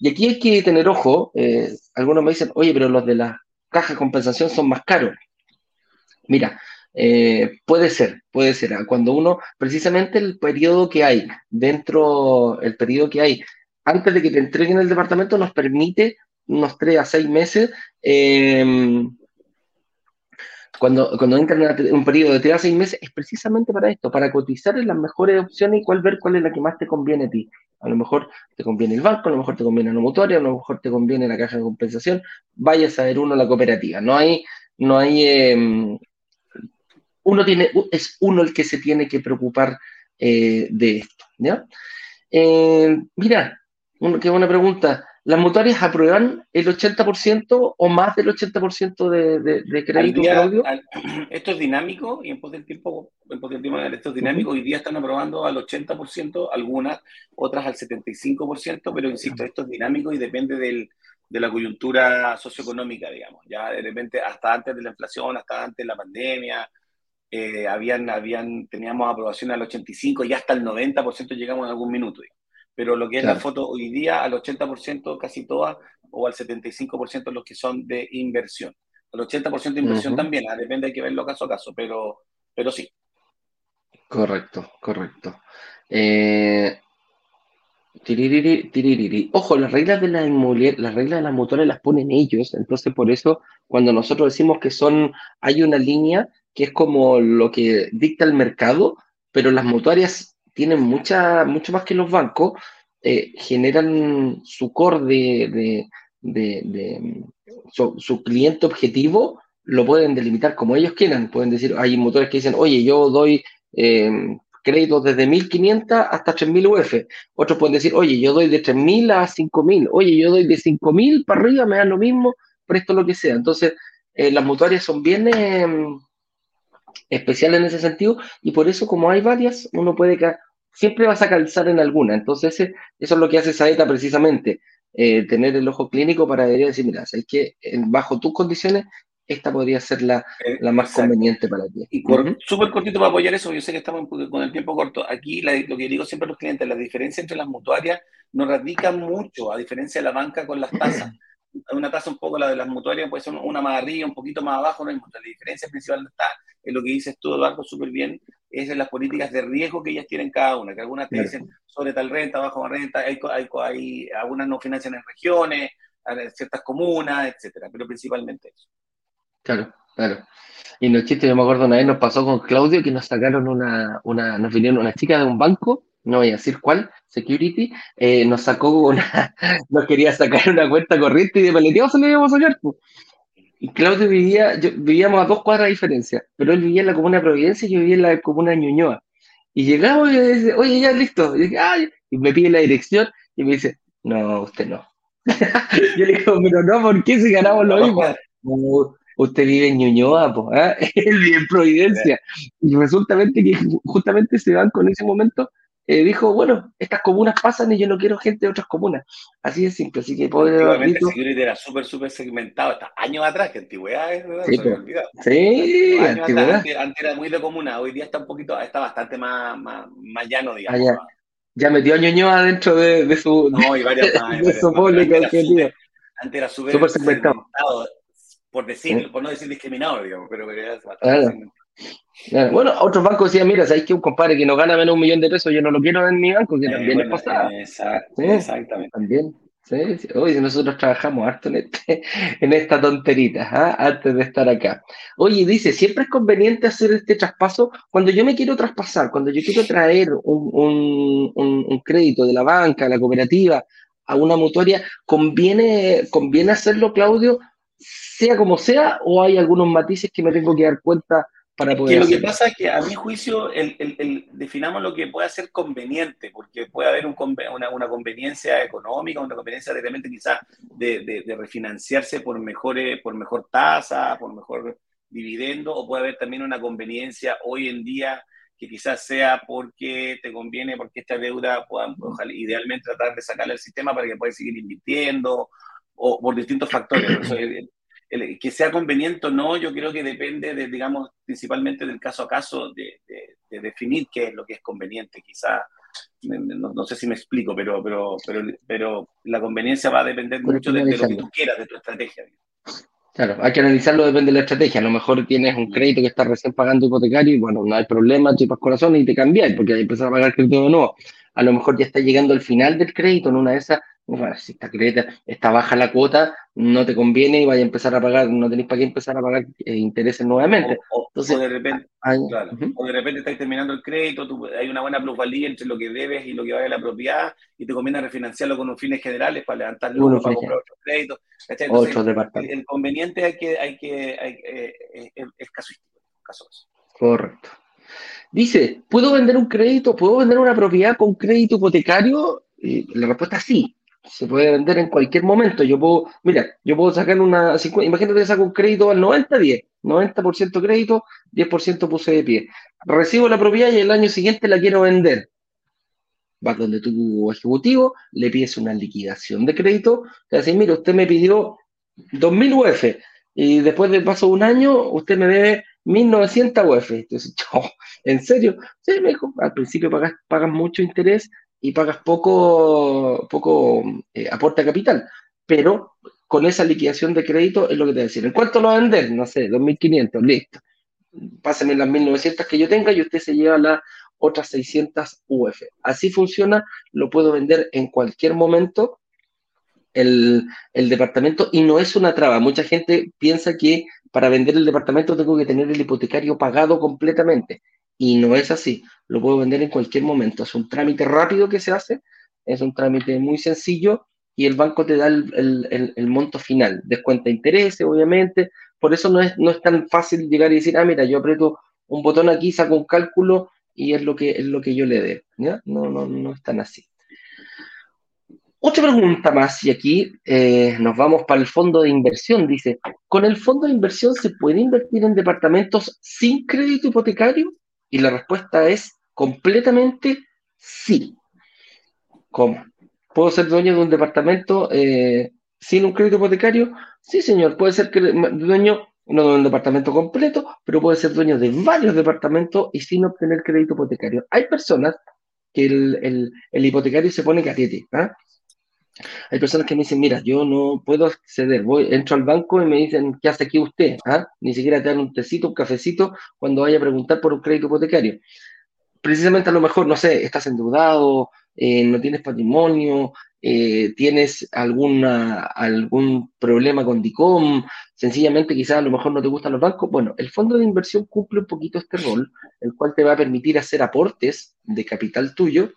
Y aquí hay que tener ojo, eh, algunos me dicen, oye, pero los de la caja de compensación son más caros. Mira, eh, puede ser, puede ser. Ah, cuando uno, precisamente el periodo que hay dentro, el periodo que hay antes de que te entreguen el departamento nos permite unos tres a seis meses eh, cuando, cuando entran en un periodo de 3 a 6 meses, es precisamente para esto, para cotizar en las mejores opciones y cuál ver cuál es la que más te conviene a ti. A lo mejor te conviene el banco, a lo mejor te conviene la mutuaria, a lo mejor te conviene la caja de compensación, vaya a saber uno la cooperativa. No hay, no hay, em, uno tiene, es uno el que se tiene que preocupar eh, de esto. ¿ya? Eh, mira, qué buena pregunta. Las mutuarias aprueban el 80% o más del 80% de, de, de crédito, <clears throat> esto es dinámico y en pos del tiempo, en pos del tiempo esto es dinámico. Hoy día están aprobando al 80%, algunas, otras al 75%, pero insisto, esto es dinámico y depende del, de la coyuntura socioeconómica, digamos. Ya de repente, hasta antes de la inflación, hasta antes de la pandemia, eh, habían, habían, teníamos aprobación al 85 y hasta el 90% llegamos en algún minuto. Digamos pero lo que es la foto hoy día, al 80% casi todas, o al 75% los que son de inversión. Al 80% de inversión también, ah, depende, hay que verlo caso a caso, pero, pero sí. Correcto, correcto. Eh, Ojo, las reglas de la las reglas de las motores las ponen ellos, entonces por eso cuando nosotros decimos que son, hay una línea que es como lo que dicta el mercado, pero las mutuarias tienen mucha, mucho más que los bancos, eh, generan su core de, de, su, cliente objetivo, lo pueden delimitar como ellos quieran. Pueden decir, hay motores que dicen, oye, yo doy eh, créditos desde 1500 hasta 3000 UF. Otros pueden decir, oye, yo doy de 3000 a 5000. Oye, yo doy de 5000 para arriba, me dan lo mismo, presto lo que sea. Entonces, eh, las mutuarias son bien especiales en ese sentido y por eso, como hay varias, uno puede siempre vas a calzar en alguna. Entonces, eso es lo que hace Saeta precisamente, eh, tener el ojo clínico para decir, mira, es que bajo tus condiciones, esta podría ser la, eh, más conveniente para ti. Y súper cortito para apoyar eso, yo sé que estamos con el tiempo corto. Aquí lo que digo siempre a los clientes, la diferencia entre las mutuarias no radica mucho, a diferencia de la banca con las tasas. <clears throat> Una tasa un poco la de las mutuarias puede ser una más arriba, un poquito más abajo, no La diferencia principal está en lo que dices tú, Eduardo, súper bien, es en las políticas de riesgo que ellas tienen cada una, que algunas te dicen sobre tal renta, bajo renta, hay, hay, algunas no financian en regiones, ciertas comunas, etcétera, pero principalmente eso. Claro, claro. Y los chistes, yo me acuerdo una vez nos pasó con Claudio que nos sacaron una, una, nos vinieron una chica de un banco, no voy a decir cuál, security, eh, nos sacó una, <laughs> nos quería sacar una cuenta corriente y de paleteo se le íbamos a sacar. Y Claudio vivía, vivíamos a dos cuadras de diferencia, pero él vivía en la comuna de Providencia y yo vivía en la comuna de Ñuñoa. Y llegamos y dice, oye, ya listo. Y, me pide la dirección y me dice, no, usted no. <laughs> yo le digo, pero no, ¿por qué si ganamos lo mismo? usted vive en Ñuñoa, pues, <laughs> él vive en Providencia. Y resulta que justamente ese banco en ese momento eh, dijo, bueno, estas comunas pasan y yo no quiero gente de otras comunas. Así de simple, así que poder... Antiguamente Security era súper, súper segmentado, hasta años atrás, que antigüedad es, Sí, olvidado. sí antigüedad. Antes, era muy de comuna, hoy día está un poquito, está bastante más, más, más llano, digamos. Ah, ya. metió a Ñuñoa dentro de, de su... No, y varias <laughs> más. de, su público Antes era súper segmentado, por, decir, por no decir discriminado, digamos, pero, pero era bastante segmentado. Bueno, otros bancos decían, mira, sabéis que un compadre que no gana menos de un millón de pesos, yo no lo quiero en mi banco, que eh, también es pasada. Exactamente. También. Sí, Oye, nosotros trabajamos harto en, este, <laughs> en esta tonterita, ¿ah? antes de estar acá. Oye, dice, siempre es conveniente hacer este traspaso cuando yo me quiero traspasar, cuando yo quiero traer un, un, un, crédito de la banca, la cooperativa, a una mutuaria, ¿conviene, ¿conviene hacerlo, Claudio, sea como sea, o hay algunos matices que me tengo que dar cuenta lo que pasa es que a mi juicio el, definamos lo que puede ser conveniente, porque puede haber un, una, conveniencia económica, una conveniencia realmente quizás de, refinanciarse por, mejores, por mejor tasa, por mejor dividendo, o puede haber también una conveniencia hoy en día que quizás sea porque te conviene, porque esta deuda puedan, idealmente tratar de sacarle al sistema para que puedas seguir invirtiendo, o por distintos factores que sea conveniente o no, yo creo que depende, de, digamos, principalmente del caso a caso, de, definir qué es lo que es conveniente. Quizá, no, sé si me explico, pero, pero, pero, pero la conveniencia va a depender mucho de, lo que tú quieras, de tu estrategia. Claro, hay que analizarlo, depende de la estrategia. A lo mejor tienes un crédito que estás recién pagando hipotecario y bueno, no hay problema, chupas corazón y te cambias porque hay que empezar a pagar el crédito de nuevo. A lo mejor ya está llegando al final del crédito, en una de esas bueno, si esta crédito está baja la cuota, no te conviene y vaya a empezar a pagar, no tenéis para qué empezar a pagar eh, intereses nuevamente. O, Entonces, de repente, claro, o de repente estáis terminando el crédito, hay una buena plusvalía entre lo que debes y lo que vale la propiedad, y te conviene refinanciarlo con unos fines generales para levantar luego, para comprar otros créditos. el, el, conveniente hay que, hay que, hay, eh, es casuístico, Correcto. Dice, ¿puedo vender un crédito? ¿Puedo vender una propiedad con crédito hipotecario? la respuesta es sí se puede vender en cualquier momento. Yo puedo, mira, yo puedo sacar una, imagínate que saco un crédito al 90-10, 90%, crédito, 10% puse de pie. Recibo la propiedad y el año siguiente la quiero vender. Vas donde tu ejecutivo, le pides una liquidación de crédito, te decís, mira, usted me pidió 2.000 UF y después de paso un año, usted me debe 1.900 UF. Entonces, <laughs> ¿en serio? Sí, me dijo, al principio pagas, pagas mucho interés y pagas poco, poco eh, aporte a capital, pero con esa liquidación de crédito es lo que te decir. ¿En cuánto lo va a vender? No sé, 2.500, listo. Pásame las 1.900 que yo tenga y usted se lleva las otras 600 UF. Así funciona, lo puedo vender en cualquier momento el, el, departamento y no es una traba. Mucha gente piensa que para vender el departamento tengo que tener el hipotecario pagado completamente y no es así. Lo puedo vender en cualquier momento. Es un trámite rápido que se hace, es un trámite muy sencillo y el banco te da el, monto final. Descuenta intereses, obviamente. Por eso no es, no es tan fácil llegar y decir, ah, mira, yo aprieto un botón aquí, saco un cálculo y es lo que, es lo que yo le dé. No, no, no es tan así. Otra pregunta más, y aquí eh, nos vamos para el fondo de inversión. Dice, ¿con el fondo de inversión se puede invertir en departamentos sin crédito hipotecario? Y la respuesta es completamente sí. ¿Cómo? ¿Puedo ser dueño de un departamento eh, sin un crédito hipotecario? Sí, señor. Puede ser dueño no de un departamento completo, pero puede ser dueño de varios departamentos y sin obtener crédito hipotecario. Hay personas que el, hipotecario se pone catete. ¿ah? Hay personas que me dicen, mira, yo no puedo acceder, voy, entro al banco y me dicen, ¿qué hace aquí usted? ¿Ah? Ni siquiera te dan un tecito, un cafecito cuando vaya a preguntar por un crédito hipotecario. Precisamente a lo mejor, no sé, estás endeudado, eh, no tienes patrimonio, eh, tienes alguna, algún problema con DICOM, sencillamente quizás a lo mejor no te gustan los bancos. Bueno, el fondo de inversión cumple un poquito este rol, el cual te va a permitir hacer aportes de capital tuyo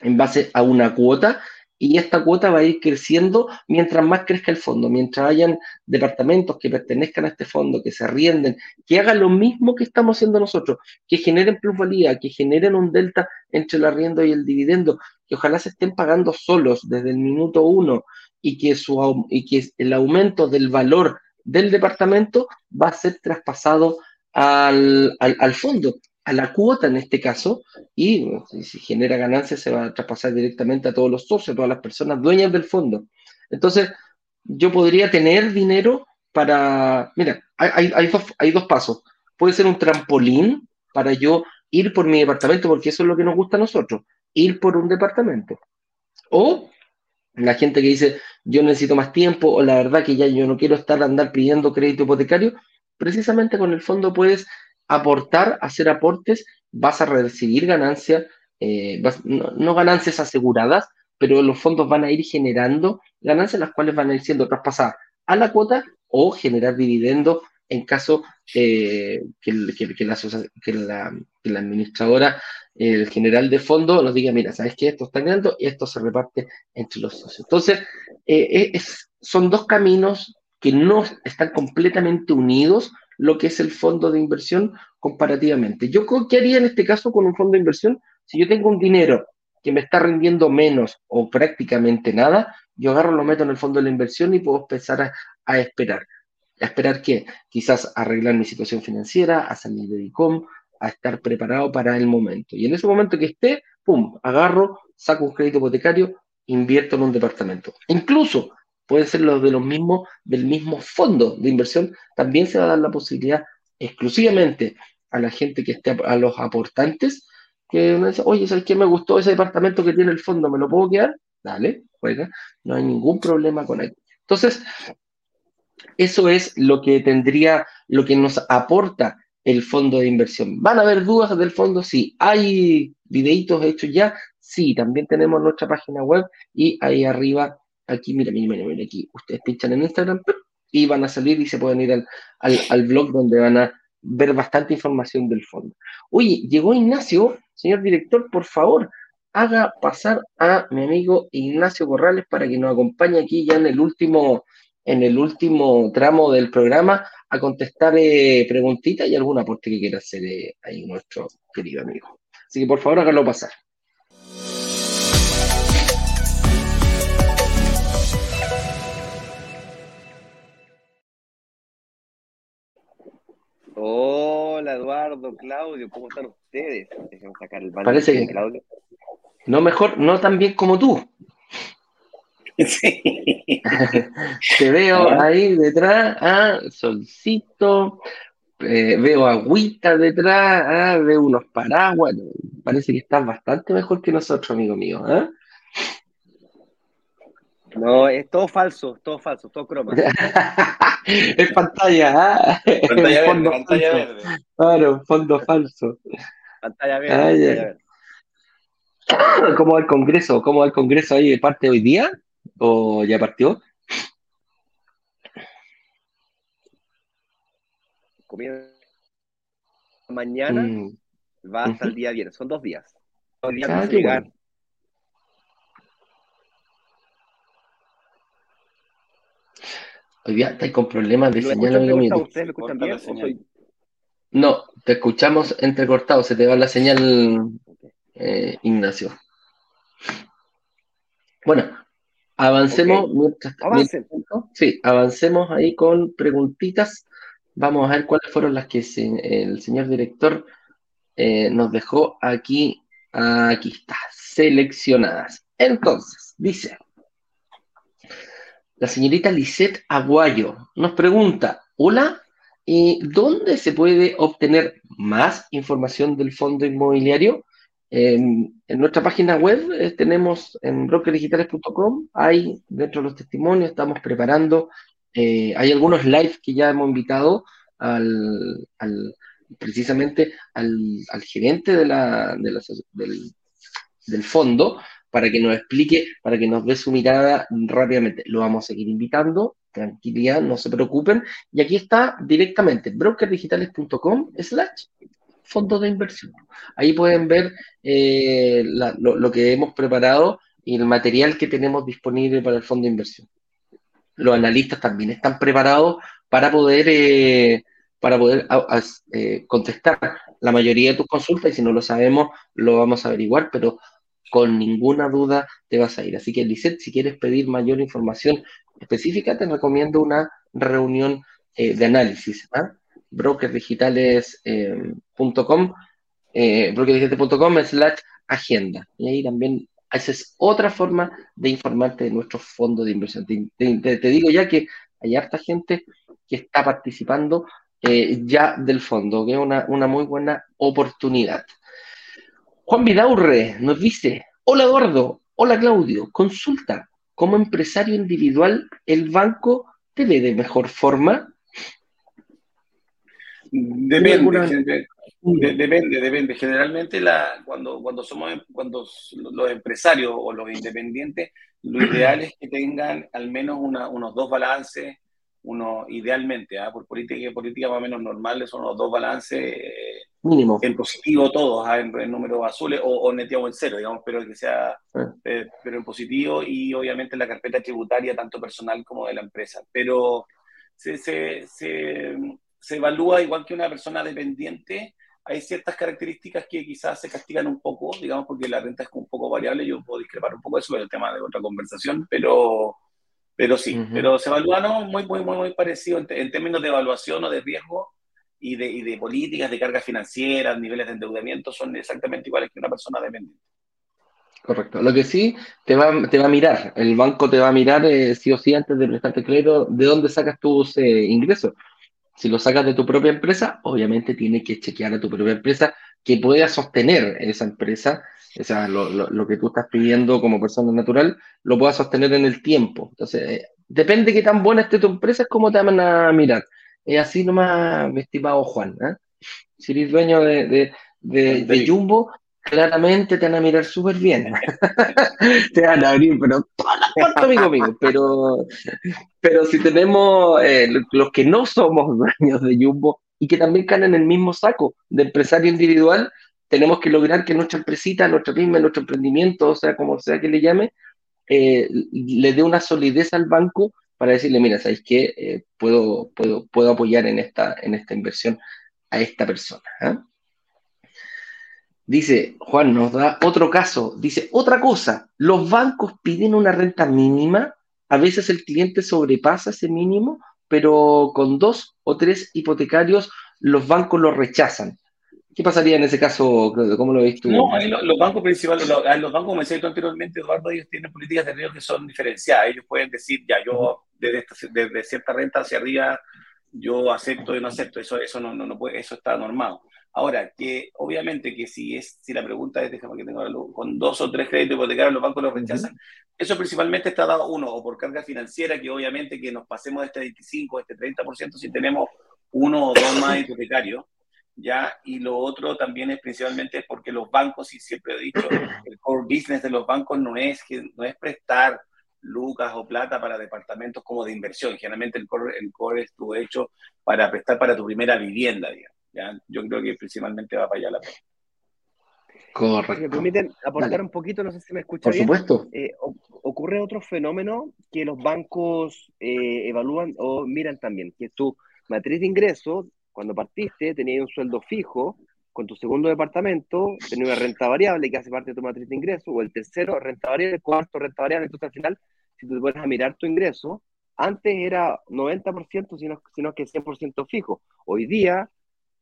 en base a una cuota y esta cuota va a ir creciendo mientras más crezca el fondo, mientras hayan departamentos que pertenezcan a este fondo, que se arrienden, que hagan lo mismo que estamos haciendo nosotros, que generen plusvalía, que generen un delta entre el arriendo y el dividendo, que ojalá se estén pagando solos desde el minuto uno y que, su, y que el aumento del valor del departamento va a ser traspasado al, al fondo a la cuota en este caso, y si genera ganancias se va a traspasar directamente a todos los socios, a todas las personas dueñas del fondo. Entonces, yo podría tener dinero para, mira, hay, hay, dos, hay dos pasos. Puede ser un trampolín para yo ir por mi departamento, porque eso es lo que nos gusta a nosotros, ir por un departamento. O la gente que dice, yo necesito más tiempo, o la verdad que ya yo no quiero estar andar pidiendo crédito hipotecario, precisamente con el fondo puedes aportar, hacer aportes, vas a recibir ganancias, eh, no, ganancias aseguradas, pero los fondos van a ir generando ganancias las cuales van a ir siendo traspasadas a la cuota o generar dividendos en caso eh, que, la, administradora, el general de fondo, nos diga, mira, sabes que esto está ganando y esto se reparte entre los socios. Entonces, eh, son dos caminos que no están completamente unidos, lo que es el fondo de inversión comparativamente. ¿Yo qué haría en este caso con un fondo de inversión? Si yo tengo un dinero que me está rindiendo menos o prácticamente nada, yo agarro, lo meto en el fondo de la inversión y puedo empezar a, esperar. ¿A esperar qué? Quizás arreglar mi situación financiera, a salir de ICOM, a estar preparado para el momento. Y en ese momento que esté, pum, agarro, saco un crédito hipotecario, invierto en un departamento. Incluso pueden ser los de los mismos, del mismo fondo de inversión, también se va a dar la posibilidad exclusivamente a la gente que esté, a los aportantes, que uno dice, oye, ¿sabes qué me gustó ese departamento que tiene el fondo? ¿Me lo puedo quedar? Dale, juega, no hay ningún problema con él. Entonces, eso es lo que tendría, lo que nos aporta el fondo de inversión. ¿Van a haber dudas del fondo? Sí. ¿Hay videitos hechos ya? Sí, también tenemos nuestra página web y ahí arriba Aquí, mira, mira, mira, aquí. Ustedes pinchan en Instagram y van a salir y se pueden ir al, al, blog donde van a ver bastante información del fondo. Oye, llegó Ignacio, señor director, por favor, haga pasar a mi amigo Ignacio Corrales para que nos acompañe aquí ya en el último, en el último tramo del programa a contestar eh, preguntitas y algún aporte que quiera hacer eh, ahí nuestro querido amigo. Así que por favor hágalo pasar. Hola Eduardo, Claudio, ¿cómo están ustedes? Déjenme sacar el Parece que Claudio. No mejor, no tan bien como tú. <laughs> Sí. <laughs> Te veo ah. ahí detrás, ah, solcito, eh, veo agüita detrás, ah, veo unos paraguas. Parece que estás bastante mejor que nosotros, amigo mío. ¿eh? No, es todo falso, todo falso, todo croma. <laughs> es pantalla, ¿ah? Pantalla <laughs> verde, pantalla verde. Claro, fondo falso. Pantalla verde, pantalla verde. <coughs> ¿Cómo va el Congreso? ¿Cómo va el Congreso ahí? ¿Parte hoy día? ¿O ya partió? Comienza mañana, mm. va hasta el día viernes, son dos días. Hoy día ah, llegar. Hoy día estáis con problemas de señal, amigo mío. ¿Ustedes me escuchan bien? Soy... No, te escuchamos entrecortado, se te va la señal, eh, Ignacio. Bueno, avancemos. sí, avancemos ahí con preguntitas. Vamos a ver cuáles fueron las que el señor director eh, nos dejó aquí. Aquí está, seleccionadas. Entonces, dice, la señorita Lisette Aguayo nos pregunta, hola, ¿y ¿dónde se puede obtener más información del fondo inmobiliario? en nuestra página web eh, tenemos en brokerdigitales.com, hay dentro de los testimonios, estamos preparando, eh, hay algunos live que ya hemos invitado al, precisamente al, gerente de la, del fondo para que nos explique, para que nos dé su mirada rápidamente. Lo vamos a seguir invitando, tranquilidad, no se preocupen. Y aquí está directamente brokerdigitales.com slash fondo de inversión. Ahí pueden ver eh, lo, que hemos preparado y el material que tenemos disponible para el fondo de inversión. Los analistas también están preparados para poder, eh, para poder eh, contestar la mayoría de tus consultas y si no lo sabemos, lo vamos a averiguar, pero con ninguna duda te vas a ir. Así que, Lisette, si quieres pedir mayor información específica, te recomiendo una reunión eh, de análisis. ¿ah? brokerdigitales.com, eh, eh, slash agenda. Y ahí también esa es otra forma de informarte de nuestro fondo de inversión. Te, digo ya que hay harta gente que está participando ya del fondo, que es una, una muy buena oportunidad. Juan Vidaurre nos dice, hola Gordo, hola Claudio, consulta, como empresario individual, ¿el banco te ve de mejor forma? Depende, depende, depende. Generalmente la, cuando, cuando somos cuando los empresarios o los independientes, lo ideal es que tengan al menos unos dos balances, uno idealmente, ¿ah? por política, política más o menos normales, son los dos balances Mínimo. En positivo todos, ¿ah? en, números azules o, o neteado en cero, digamos, pero que sea, eh, pero en positivo y obviamente la carpeta tributaria, tanto personal como de la empresa. Pero se, se, se, se evalúa igual que una persona dependiente, hay ciertas características que quizás se castigan un poco, digamos, porque la renta es un poco variable, yo puedo discrepar un poco de eso, es el tema de otra conversación, pero, pero sí, pero se evalúa ¿no? muy, muy, muy, muy parecido en, en, términos de evaluación o de riesgo, y de, y de políticas de carga financiera, niveles de endeudamiento, son exactamente iguales que una persona dependiente. Correcto. Lo que sí te va, te va a mirar, el banco te va a mirar eh, sí o sí antes de prestarte crédito de dónde sacas tus eh, ingresos. Si lo sacas de tu propia empresa, obviamente tiene que chequear a tu propia empresa que pueda sostener esa empresa, o sea, lo, lo, que tú estás pidiendo como persona natural, lo pueda sostener en el tiempo. Entonces, eh, depende de qué tan buena esté tu empresa, es como te van a mirar. Así nomás, mi estimado Juan. ¿eh? Si eres dueño de, de, Jumbo, claramente te van a mirar súper bien. <laughs> te van a abrir, pero todas las amigo mío. Pero, pero si tenemos eh, los que no somos <laughs> dueños de Jumbo y que también caen en el mismo saco de empresario individual, tenemos que lograr que nuestra empresita, nuestra pyme, nuestro emprendimiento, o sea, como sea que le llame, eh, le dé una solidez al banco para decirle, mira, ¿sabéis qué? Eh, puedo, puedo, puedo apoyar en esta, en esta inversión a esta persona. ¿ah? Dice, Juan nos da otro caso, dice, otra cosa, los bancos piden una renta mínima, a veces el cliente sobrepasa ese mínimo, pero con dos o tres hipotecarios los bancos lo rechazan. ¿Qué pasaría en ese caso, ¿Cómo lo ves tú? No, los, bancos principales, los, los, bancos, como decía anteriormente, Eduardo, ellos tienen políticas de riesgo que son diferenciadas. Ellos pueden decir, ya, yo desde, desde cierta renta hacia arriba, yo acepto y no acepto. Eso, eso, no, no, no puede, eso está normado. Ahora, que obviamente que si es si la pregunta es, déjame que tengo con dos o tres créditos hipotecarios los bancos los rechazan, eso principalmente está dado uno, o por carga financiera, que obviamente que nos pasemos de este 25, este 30% si tenemos uno o dos más hipotecarios, ¿ya? Y lo otro también es principalmente porque los bancos, y siempre he dicho, <coughs> el core business de los bancos no es, no es prestar lucas o plata para departamentos como de inversión. Generalmente el core, el core estuvo hecho para prestar para tu primera vivienda, digamos. ¿ya? Yo creo que principalmente va para allá la Correcto. Si me permiten aportar un poquito, no sé si me escucha Por supuesto. Eh, ocurre otro fenómeno que los bancos eh, evalúan o miran también, que tu matriz de ingresos cuando partiste tenías un sueldo fijo, con tu segundo departamento tenías una renta variable que hace parte de tu matriz de ingreso, o el tercero, renta variable, el cuarto, renta variable. Entonces, al final, si tú te pones a mirar tu ingreso, antes era 90%, sino, sino que 100% fijo. Hoy día,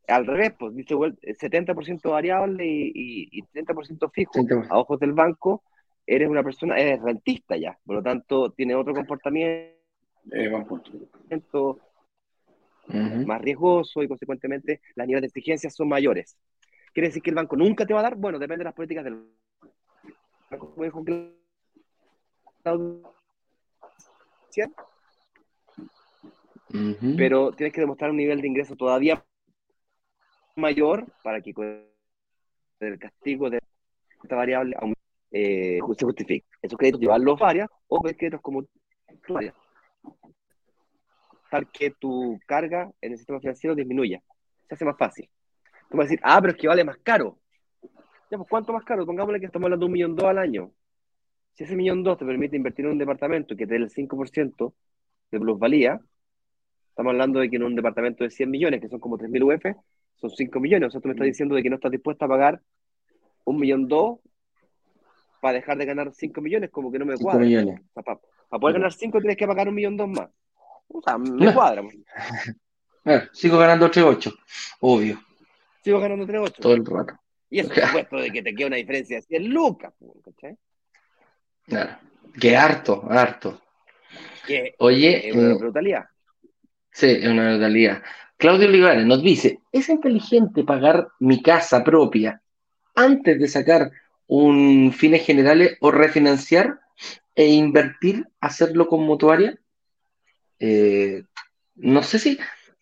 al revés, pues dice 70% variable y, y, 30% fijo. A ojos del banco, eres una persona, eres rentista ya. Por lo tanto, tiene otro comportamiento. Eh, más riesgoso y consecuentemente las niveles de exigencia son mayores. ¿Quiere decir que el banco nunca te va a dar? Bueno, depende de las políticas del banco. Pero tienes que demostrar un nivel de ingreso todavía mayor para que el castigo de esta variable eh, se justifique. Esos créditos llevarlos varias o créditos como varias que tu carga en el sistema financiero disminuya. Se hace más fácil. Tú vas a decir, ah, pero es que vale más caro. Ya, pues, ¿cuánto más caro? Pongámosle que estamos hablando de un millón dos al año. Si ese millón dos te permite invertir en un departamento que te dé el 5% de plusvalía, estamos hablando de que en un departamento de 100 millones, que son como 3.000 UF, son 5 millones. O sea, tú me estás mm. diciendo de que no estás dispuesta a pagar un millón dos para dejar de ganar 5 millones, como que no me cuadra. Millones. para, poder ganar 5 tienes que pagar un millón dos más. O sea, me cuadra. sigo ganando 3-8, obvio. Sigo ganando 3-8. Todo el rato. Y eso <laughs> supuesto de que te queda una diferencia de 100 lucas, ¿cachai? Claro. Que harto, harto. Oye. Es una eh, brutalidad. Sí, es una brutalidad. Claudio Olivares nos dice: ¿es inteligente pagar mi casa propia antes de sacar un fines generales o refinanciar e invertir, hacerlo con mutuaria? Eh, no sé si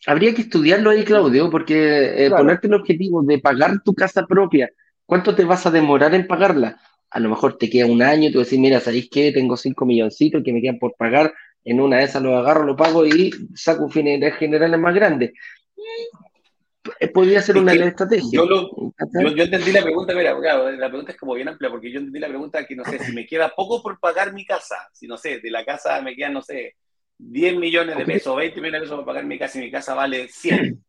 habría que estudiarlo ahí, Claudio, porque eh, ponerte el objetivo de pagar tu casa propia, ¿cuánto te vas a demorar en pagarla? A lo mejor te queda un año, tú decís, mira, ¿sabéis qué? Tengo cinco milloncitos que me quedan por pagar, en una de esas lo agarro, lo pago y saco un fin generales más grande. Eh, podría ser una estrategia. Yo, yo, entendí la pregunta, mira, la pregunta es como bien amplia, porque yo entendí la pregunta que, no sé, si me queda poco por pagar mi casa, si no sé, de la casa me quedan, no sé, 10 millones de pesos, 20 millones de pesos para pagar mi casa y mi casa vale 100.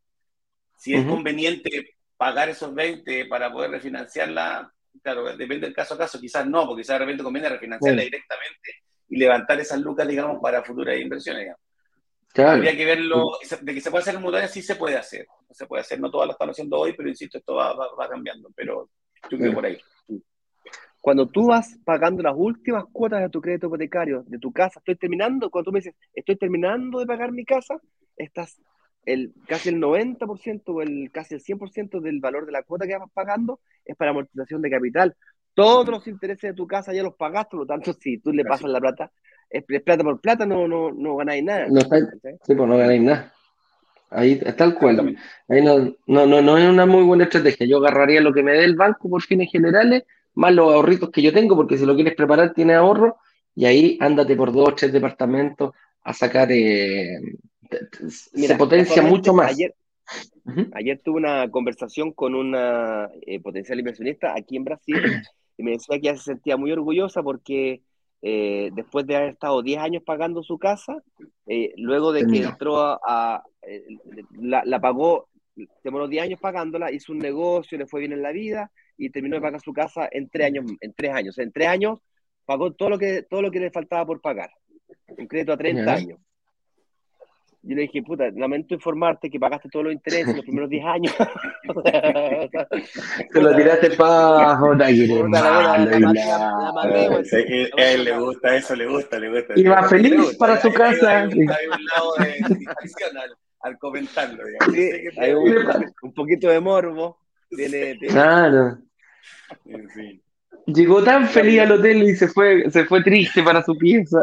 Si es conveniente pagar esos 20 para poder refinanciarla, claro, depende del caso a caso, quizás no, porque quizás de repente conviene refinanciarla directamente y levantar esas lucas, digamos, para futuras inversiones. Habría que verlo, de que se puede hacer en mutuarias, sí se puede hacer. Se puede hacer, no todas lo están haciendo hoy, pero insisto, esto va, va, cambiando, pero yo creo por ahí. Cuando tú vas pagando las últimas cuotas de tu crédito hipotecario, de tu casa, estoy terminando, cuando tú me dices, estoy terminando de pagar mi casa, estás el, casi el 90% o el, casi el 100% del valor de la cuota que vas pagando es para amortización de capital. Todos los intereses de tu casa ya los pagaste, por lo tanto, si tú le pasas la plata, es, plata por plata, no, no, no ganáis nada. No, sí, pues no ganáis nada. Ahí está el cual. Ahí no, no, no, no es una muy buena estrategia. Yo agarraría lo que me dé el banco por fines generales más los ahorritos que yo tengo, porque si lo quieres preparar tiene ahorro, y ahí ándate por dos, tres departamentos a sacar, eh, se potencia mucho más. Ayer, ayer tuve una conversación con una eh, potencial inversionista aquí en Brasil, <clears throat> y me decía que ella se sentía muy orgullosa porque eh, después de haber estado 10 años pagando su casa, luego de que entró a, la, la, pagó, demoró 10 años pagándola, hizo un negocio, le fue bien en la vida, y terminó de pagar su casa en tres años. En tres años, en tres años pagó todo lo que, todo lo que le faltaba por pagar. Un crédito a 30 años. yo le dije, puta, lamento informarte que pagaste todos los intereses los primeros 10 años. <laughs> Te lo tiraste para A él le gusta eso, le gusta, le gusta. Y va feliz para su casa. Hay un lado de al, comentarlo. Sí, hay un, poquito de morbo. Tiene, Claro. En fin. Llegó tan feliz al hotel y se fue, se fue triste para su pieza.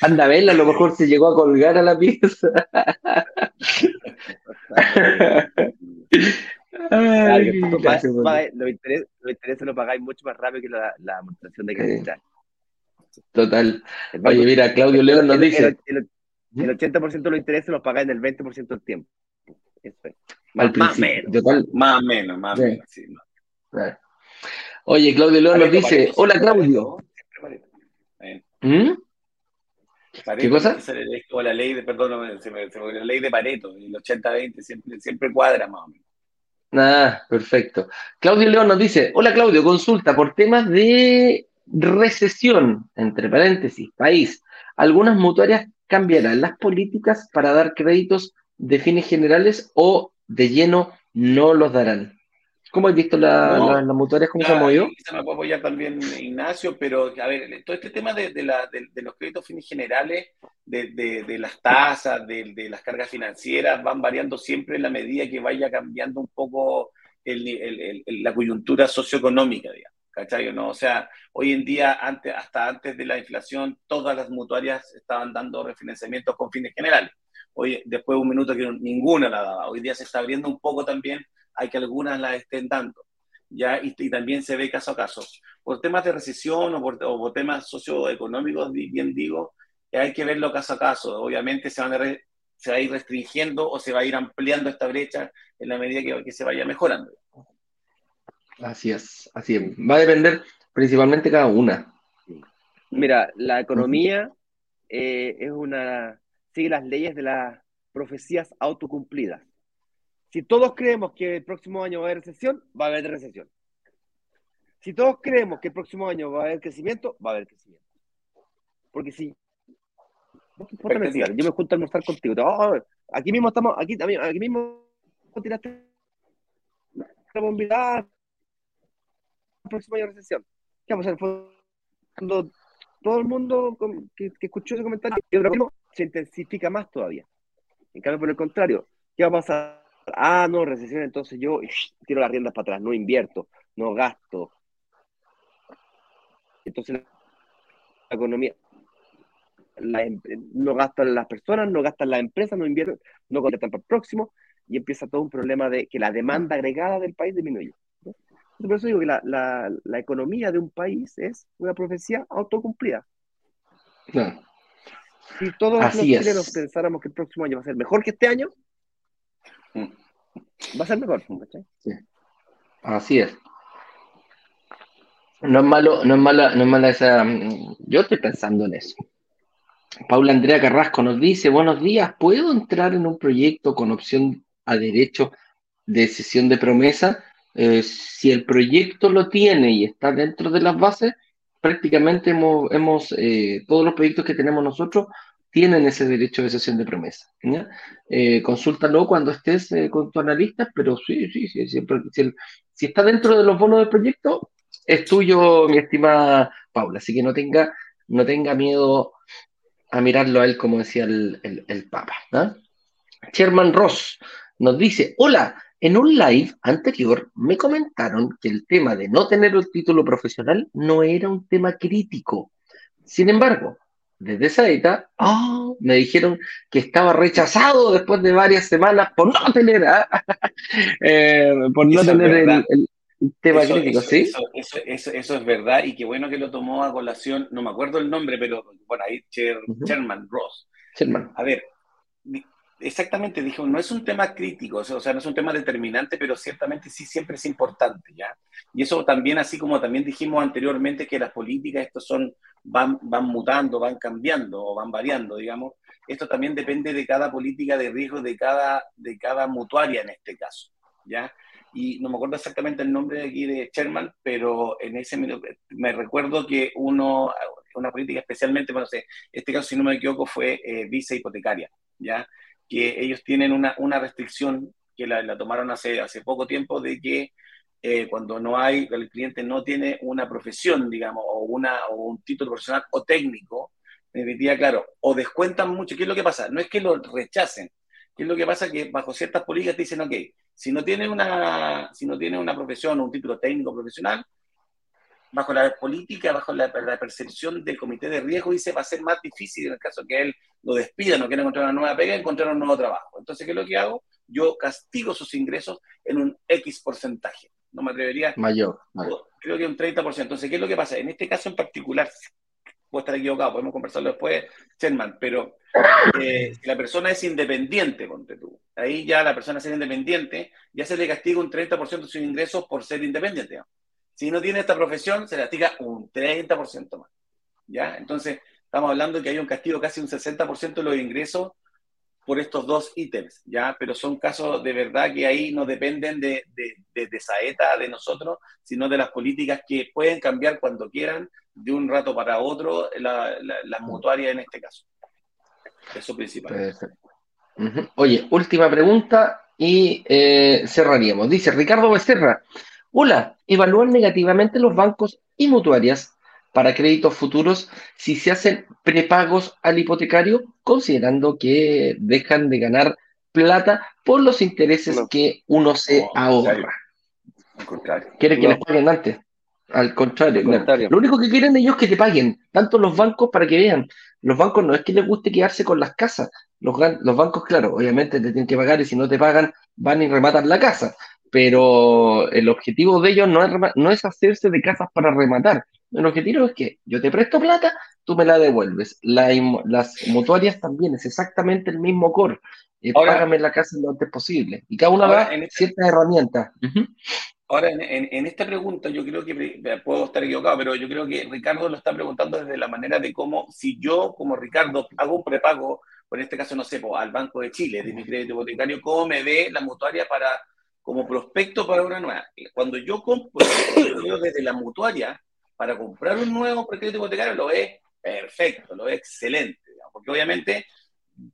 Anda a verla, a lo mejor se llegó a colgar a la pieza. los, intereses, lo pagáis mucho más rápido que la, la amortización de capital. Total. Oye, mira, Claudio León nos dice. El, 80% de los intereses los pagáis en el 20% del tiempo. Más, o menos. Más o menos, más o menos. Sí. Oye, Claudio León nos dice, hola Claudio. ¿Mm? ¿Qué cosa? O la ley de, perdón, se me, la ley de Pareto, el 80-20 siempre, siempre cuadra más o menos. Ah, perfecto. Claudio León nos dice, hola Claudio, consulta por temas de recesión, entre paréntesis, país. Algunas mutuarias cambiarán las políticas para dar créditos de fines generales o de lleno no los darán. ¿Cómo has visto la, las mutuarias? ¿Cómo se movió? Se me puede apoyar también Ignacio, pero a ver, todo este tema de, la, de, los créditos fines generales, de, las tasas, de, las cargas financieras, van variando siempre en la medida que vaya cambiando un poco la coyuntura socioeconómica, digamos. ¿Cachai? ¿no? O sea, hoy en día, antes, hasta antes de la inflación, todas las mutuarias estaban dando refinanciamientos con fines generales. Hoy, después de un minuto que ninguna la daba. Hoy día se está abriendo un poco también hay que algunas las estén dando. ¿ya? Y, también se ve caso a caso. Por temas de recesión o por, temas socioeconómicos, bien digo, hay que verlo caso a caso. Obviamente se, van se va a ir restringiendo o se va a ir ampliando esta brecha en la medida que, que se vaya mejorando. Así es, así es. Va a depender principalmente cada una. Mira, la economía eh, es una sigue las leyes de las profecías autocumplidas. Si todos creemos que el próximo año va a haber recesión, va a haber recesión. Si todos creemos que el próximo año va a haber crecimiento, va a haber crecimiento. Porque si yo me junto a almorzar contigo. Aquí mismo estamos, aquí, aquí mismo tiraste la bombita. El próximo año recesión. ¿Qué vamos a hacer? Cuando todo el mundo que, escuchó ese comentario se intensifica más todavía. En cambio, por el contrario, ¿qué va a pasar? Ah, no, recesión, entonces yo tiro las riendas para atrás, no invierto, no gasto. Entonces la economía em, no gastan las personas, no gastan las empresas, no invierten, no contratan para el próximo y empieza todo un problema de que la demanda agregada del país disminuye. Por eso digo que la, la, economía de un país es una profecía autocumplida. Si todos los chilenos pensáramos que el próximo año va a ser mejor que este año, Va a ser mejor, Sí. Así es. No es malo, no es mala, no es mala esa. Yo estoy pensando en eso. Paula Andrea Carrasco nos dice: Buenos días, ¿puedo entrar en un proyecto con opción a derecho de sesión de promesa? Eh, si el proyecto lo tiene y está dentro de las bases, prácticamente hemos, hemos eh, todos los proyectos que tenemos nosotros tienen ese derecho de sesión de promesa. Eh, consúltalo cuando estés eh, con tu analista, pero sí, sí, sí, si, está dentro de los bonos del proyecto, es tuyo, mi estimada Paula. Así que no tenga, no tenga miedo a mirarlo a él, como decía el, el, Papa. Sherman Ross nos dice: Hola, en un live anterior me comentaron que el tema de no tener el título profesional no era un tema crítico. Sin embargo, desde esa edad, oh, me dijeron que estaba rechazado después de varias semanas por no tener, ¿ah? <laughs> eh, por no tener el, tema crítico, ¿sí? Eso, es verdad y qué bueno que lo tomó a colación, no me acuerdo el nombre, pero bueno, ahí Sherman Ross. Sherman. A ver, exactamente, dijo, no es un tema crítico, o sea, no es un tema determinante, pero ciertamente sí siempre es importante, ¿ya? Y eso también, así como también dijimos anteriormente que las políticas, estos son, van, van mutando, van cambiando o van variando, digamos, esto también depende de cada política de riesgo de cada, de cada mutuaria en este caso, ¿ya? Y no me acuerdo exactamente el nombre de aquí de Sherman, pero en ese me recuerdo que uno, una política especialmente, bueno, este caso, si no me equivoco, fue eh, visa hipotecaria, ¿ya? Que ellos tienen una, una restricción que la, tomaron hace, hace poco tiempo de que eh, cuando no hay, el cliente no tiene una profesión, digamos, o, una, o un título profesional o técnico, en claro, o descuentan mucho. ¿Qué es lo que pasa? No es que lo rechacen, ¿qué es lo que pasa? Que bajo ciertas políticas te dicen, ok, si no tiene una, si no tiene una profesión o un título técnico profesional, bajo la política, bajo la, percepción del comité de riesgo, dice va a ser más difícil en el caso que él lo despida, no quiera encontrar una nueva pega, encontrar un nuevo trabajo. Entonces, ¿qué es lo que hago? Yo castigo sus ingresos en un X porcentaje. No me atrevería. Mayor. Creo que un 30%. Entonces, ¿qué es lo que pasa? En este caso en particular, puedo estar equivocado, podemos conversarlo después, Sherman, pero eh, si la persona es independiente, ponte tú, ahí ya la persona ser independiente, ya se le castiga un 30% de sus ingresos por ser independiente. Si no tiene esta profesión, se le castiga un 30% más. ¿Ya? Entonces, estamos hablando de que hay un castigo casi un 60% de los ingresos por estos dos ítems, ¿ya? Pero son casos de verdad que ahí no dependen de, de, de, Saeta, de nosotros, sino de las políticas que pueden cambiar cuando quieran, de un rato para otro, la, las mutuarias en este caso. Eso principal. Oye, última pregunta y eh, cerraríamos. Dice Ricardo Becerra, hola, ¿evalúan negativamente los bancos y mutuarias para créditos futuros si se hacen prepagos al hipotecario, considerando que dejan de ganar plata por los intereses que uno se ahorra. Al contrario. ¿Quieren que les paguen antes? Al contrario, Lo único que quieren ellos es que te paguen, tanto los bancos para que vean. Los bancos no es que les guste quedarse con las casas. Los, los bancos, claro, obviamente te tienen que pagar y si no te pagan, van y rematan la casa. Pero el objetivo de ellos no es, no es hacerse de casas para rematar, el objetivo es que yo te presto plata, tú me la devuelves. las mutuarias también es exactamente el mismo core. Eh, págame la casa lo antes posible. Y cada una da en ciertas herramientas. Ahora, en, esta pregunta, yo creo que puedo estar equivocado, pero yo creo que Ricardo lo está preguntando desde la manera de cómo, si yo, como Ricardo, hago un prepago, por este caso, no sé, al Banco de Chile, de mi crédito hipotecario, ¿cómo me ve la mutuaria para, como prospecto para una nueva? Cuando yo compro <coughs> desde la mutuaria, para comprar un nuevo crédito hipotecario lo es perfecto, lo es excelente, porque obviamente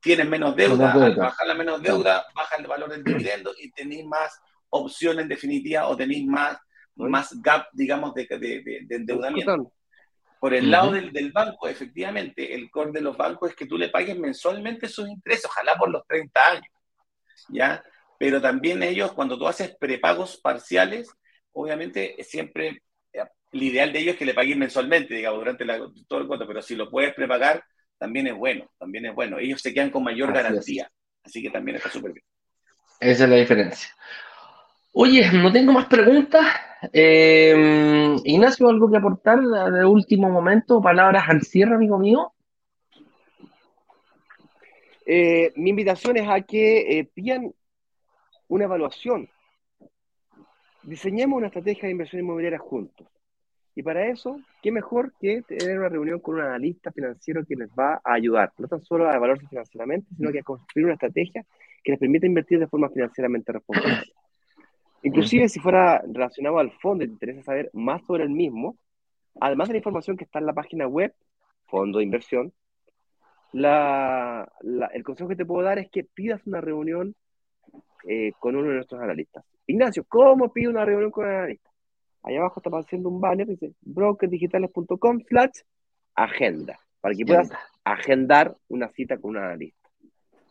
tienes menos deuda, al bajar la menos deuda, baja el valor del dividendo y tenéis más opciones en definitiva o tenéis más, más gap, digamos, de, de, de endeudamiento. Por el lado del, del, banco, efectivamente, el core de los bancos es que tú le pagues mensualmente sus intereses, ojalá por los 30 años, ¿ya? Pero también ellos, cuando tú haces prepagos parciales, obviamente siempre el ideal de ellos es que le paguen mensualmente, digamos, durante todo el cuento, pero si lo puedes prepagar, también es bueno, también es bueno. Ellos se quedan con mayor garantía, así que también está súper bien. Esa es la diferencia. Oye, no tengo más preguntas. Eh, Ignacio, ¿algo que aportar de último momento? Palabras al cierre, amigo mío. Eh, mi invitación es a que eh, pidan una evaluación. Diseñemos una estrategia de inversión inmobiliaria juntos. Y para eso, ¿qué mejor que tener una reunión con un analista financiero que les va a ayudar, no tan solo a valorarse financieramente, sino que a construir una estrategia que les permita invertir de forma financieramente responsable. Inclusive si fuera relacionado al fondo y te interesa saber más sobre el mismo, además de la información que está en la página web, fondo de inversión, el consejo que te puedo dar es que pidas una reunión eh, con uno de nuestros analistas. Ignacio, ¿cómo pido una reunión con un analista? Ahí abajo está apareciendo un banner que dice brokerdigitales.com slash agenda, para que puedas agendar una cita con un analista.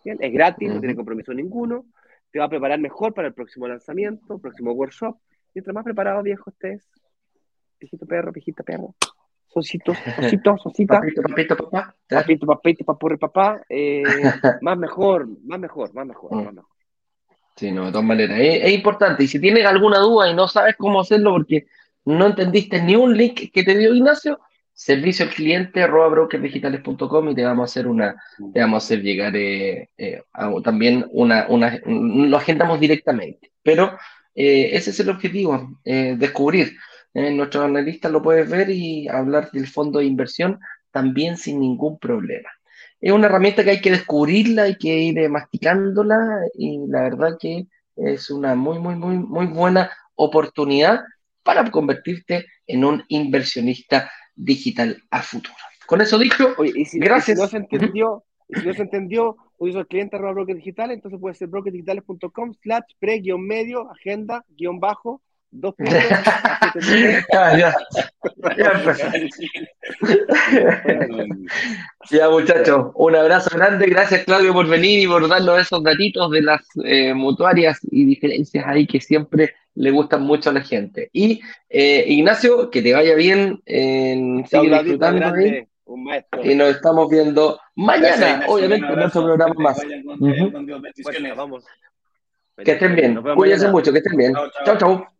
Bien, es gratis, no tiene compromiso ninguno, te va a preparar mejor para el próximo lanzamiento, próximo workshop. Mientras más preparado, viejo, estés, viejito perro, viejita perro, socito, socito, socita, papito, papito, papá, papito, papito, papurri, papá, eh, <laughs> más mejor, más mejor, más mejor, más mejor. Sí, no, de todas maneras. Es, importante. Y si tienes alguna duda y no sabes cómo hacerlo porque no entendiste ni un link que te dio Ignacio, servicio al cliente brokerdigitales.com y te vamos a hacer una, te vamos a hacer llegar eh, eh, también una, una, lo agendamos directamente. Pero eh, ese es el objetivo, descubrir. nuestro analista lo puedes ver y hablar del fondo de inversión también sin ningún problema es una herramienta que hay que descubrirla, hay que ir masticándola y la verdad que es una muy, muy, muy, muy buena oportunidad para convertirte en un inversionista digital a futuro. Con eso dicho, gracias. si no se entendió, Y si no se entendió, uso el cliente arroba broker digital, entonces puede ser brokerdigitales.com slash pre guion medio, agenda, guion bajo, dos puntos. <laughs> ya, ya. <laughs> Ya, muchachos, un abrazo grande. Gracias, Claudio, por venir y por darnos esos datitos de las eh, mutuarias y diferencias ahí que siempre le gustan mucho a la gente. Y eh, Ignacio, que te vaya bien. En, sigue disfrutando ahí. Un maestro. Y nos estamos viendo mañana, obviamente, en nuestro programa más. Bueno, vamos. Que estén bien. Cuídense mañana. mucho, que estén bien. Chao, chao.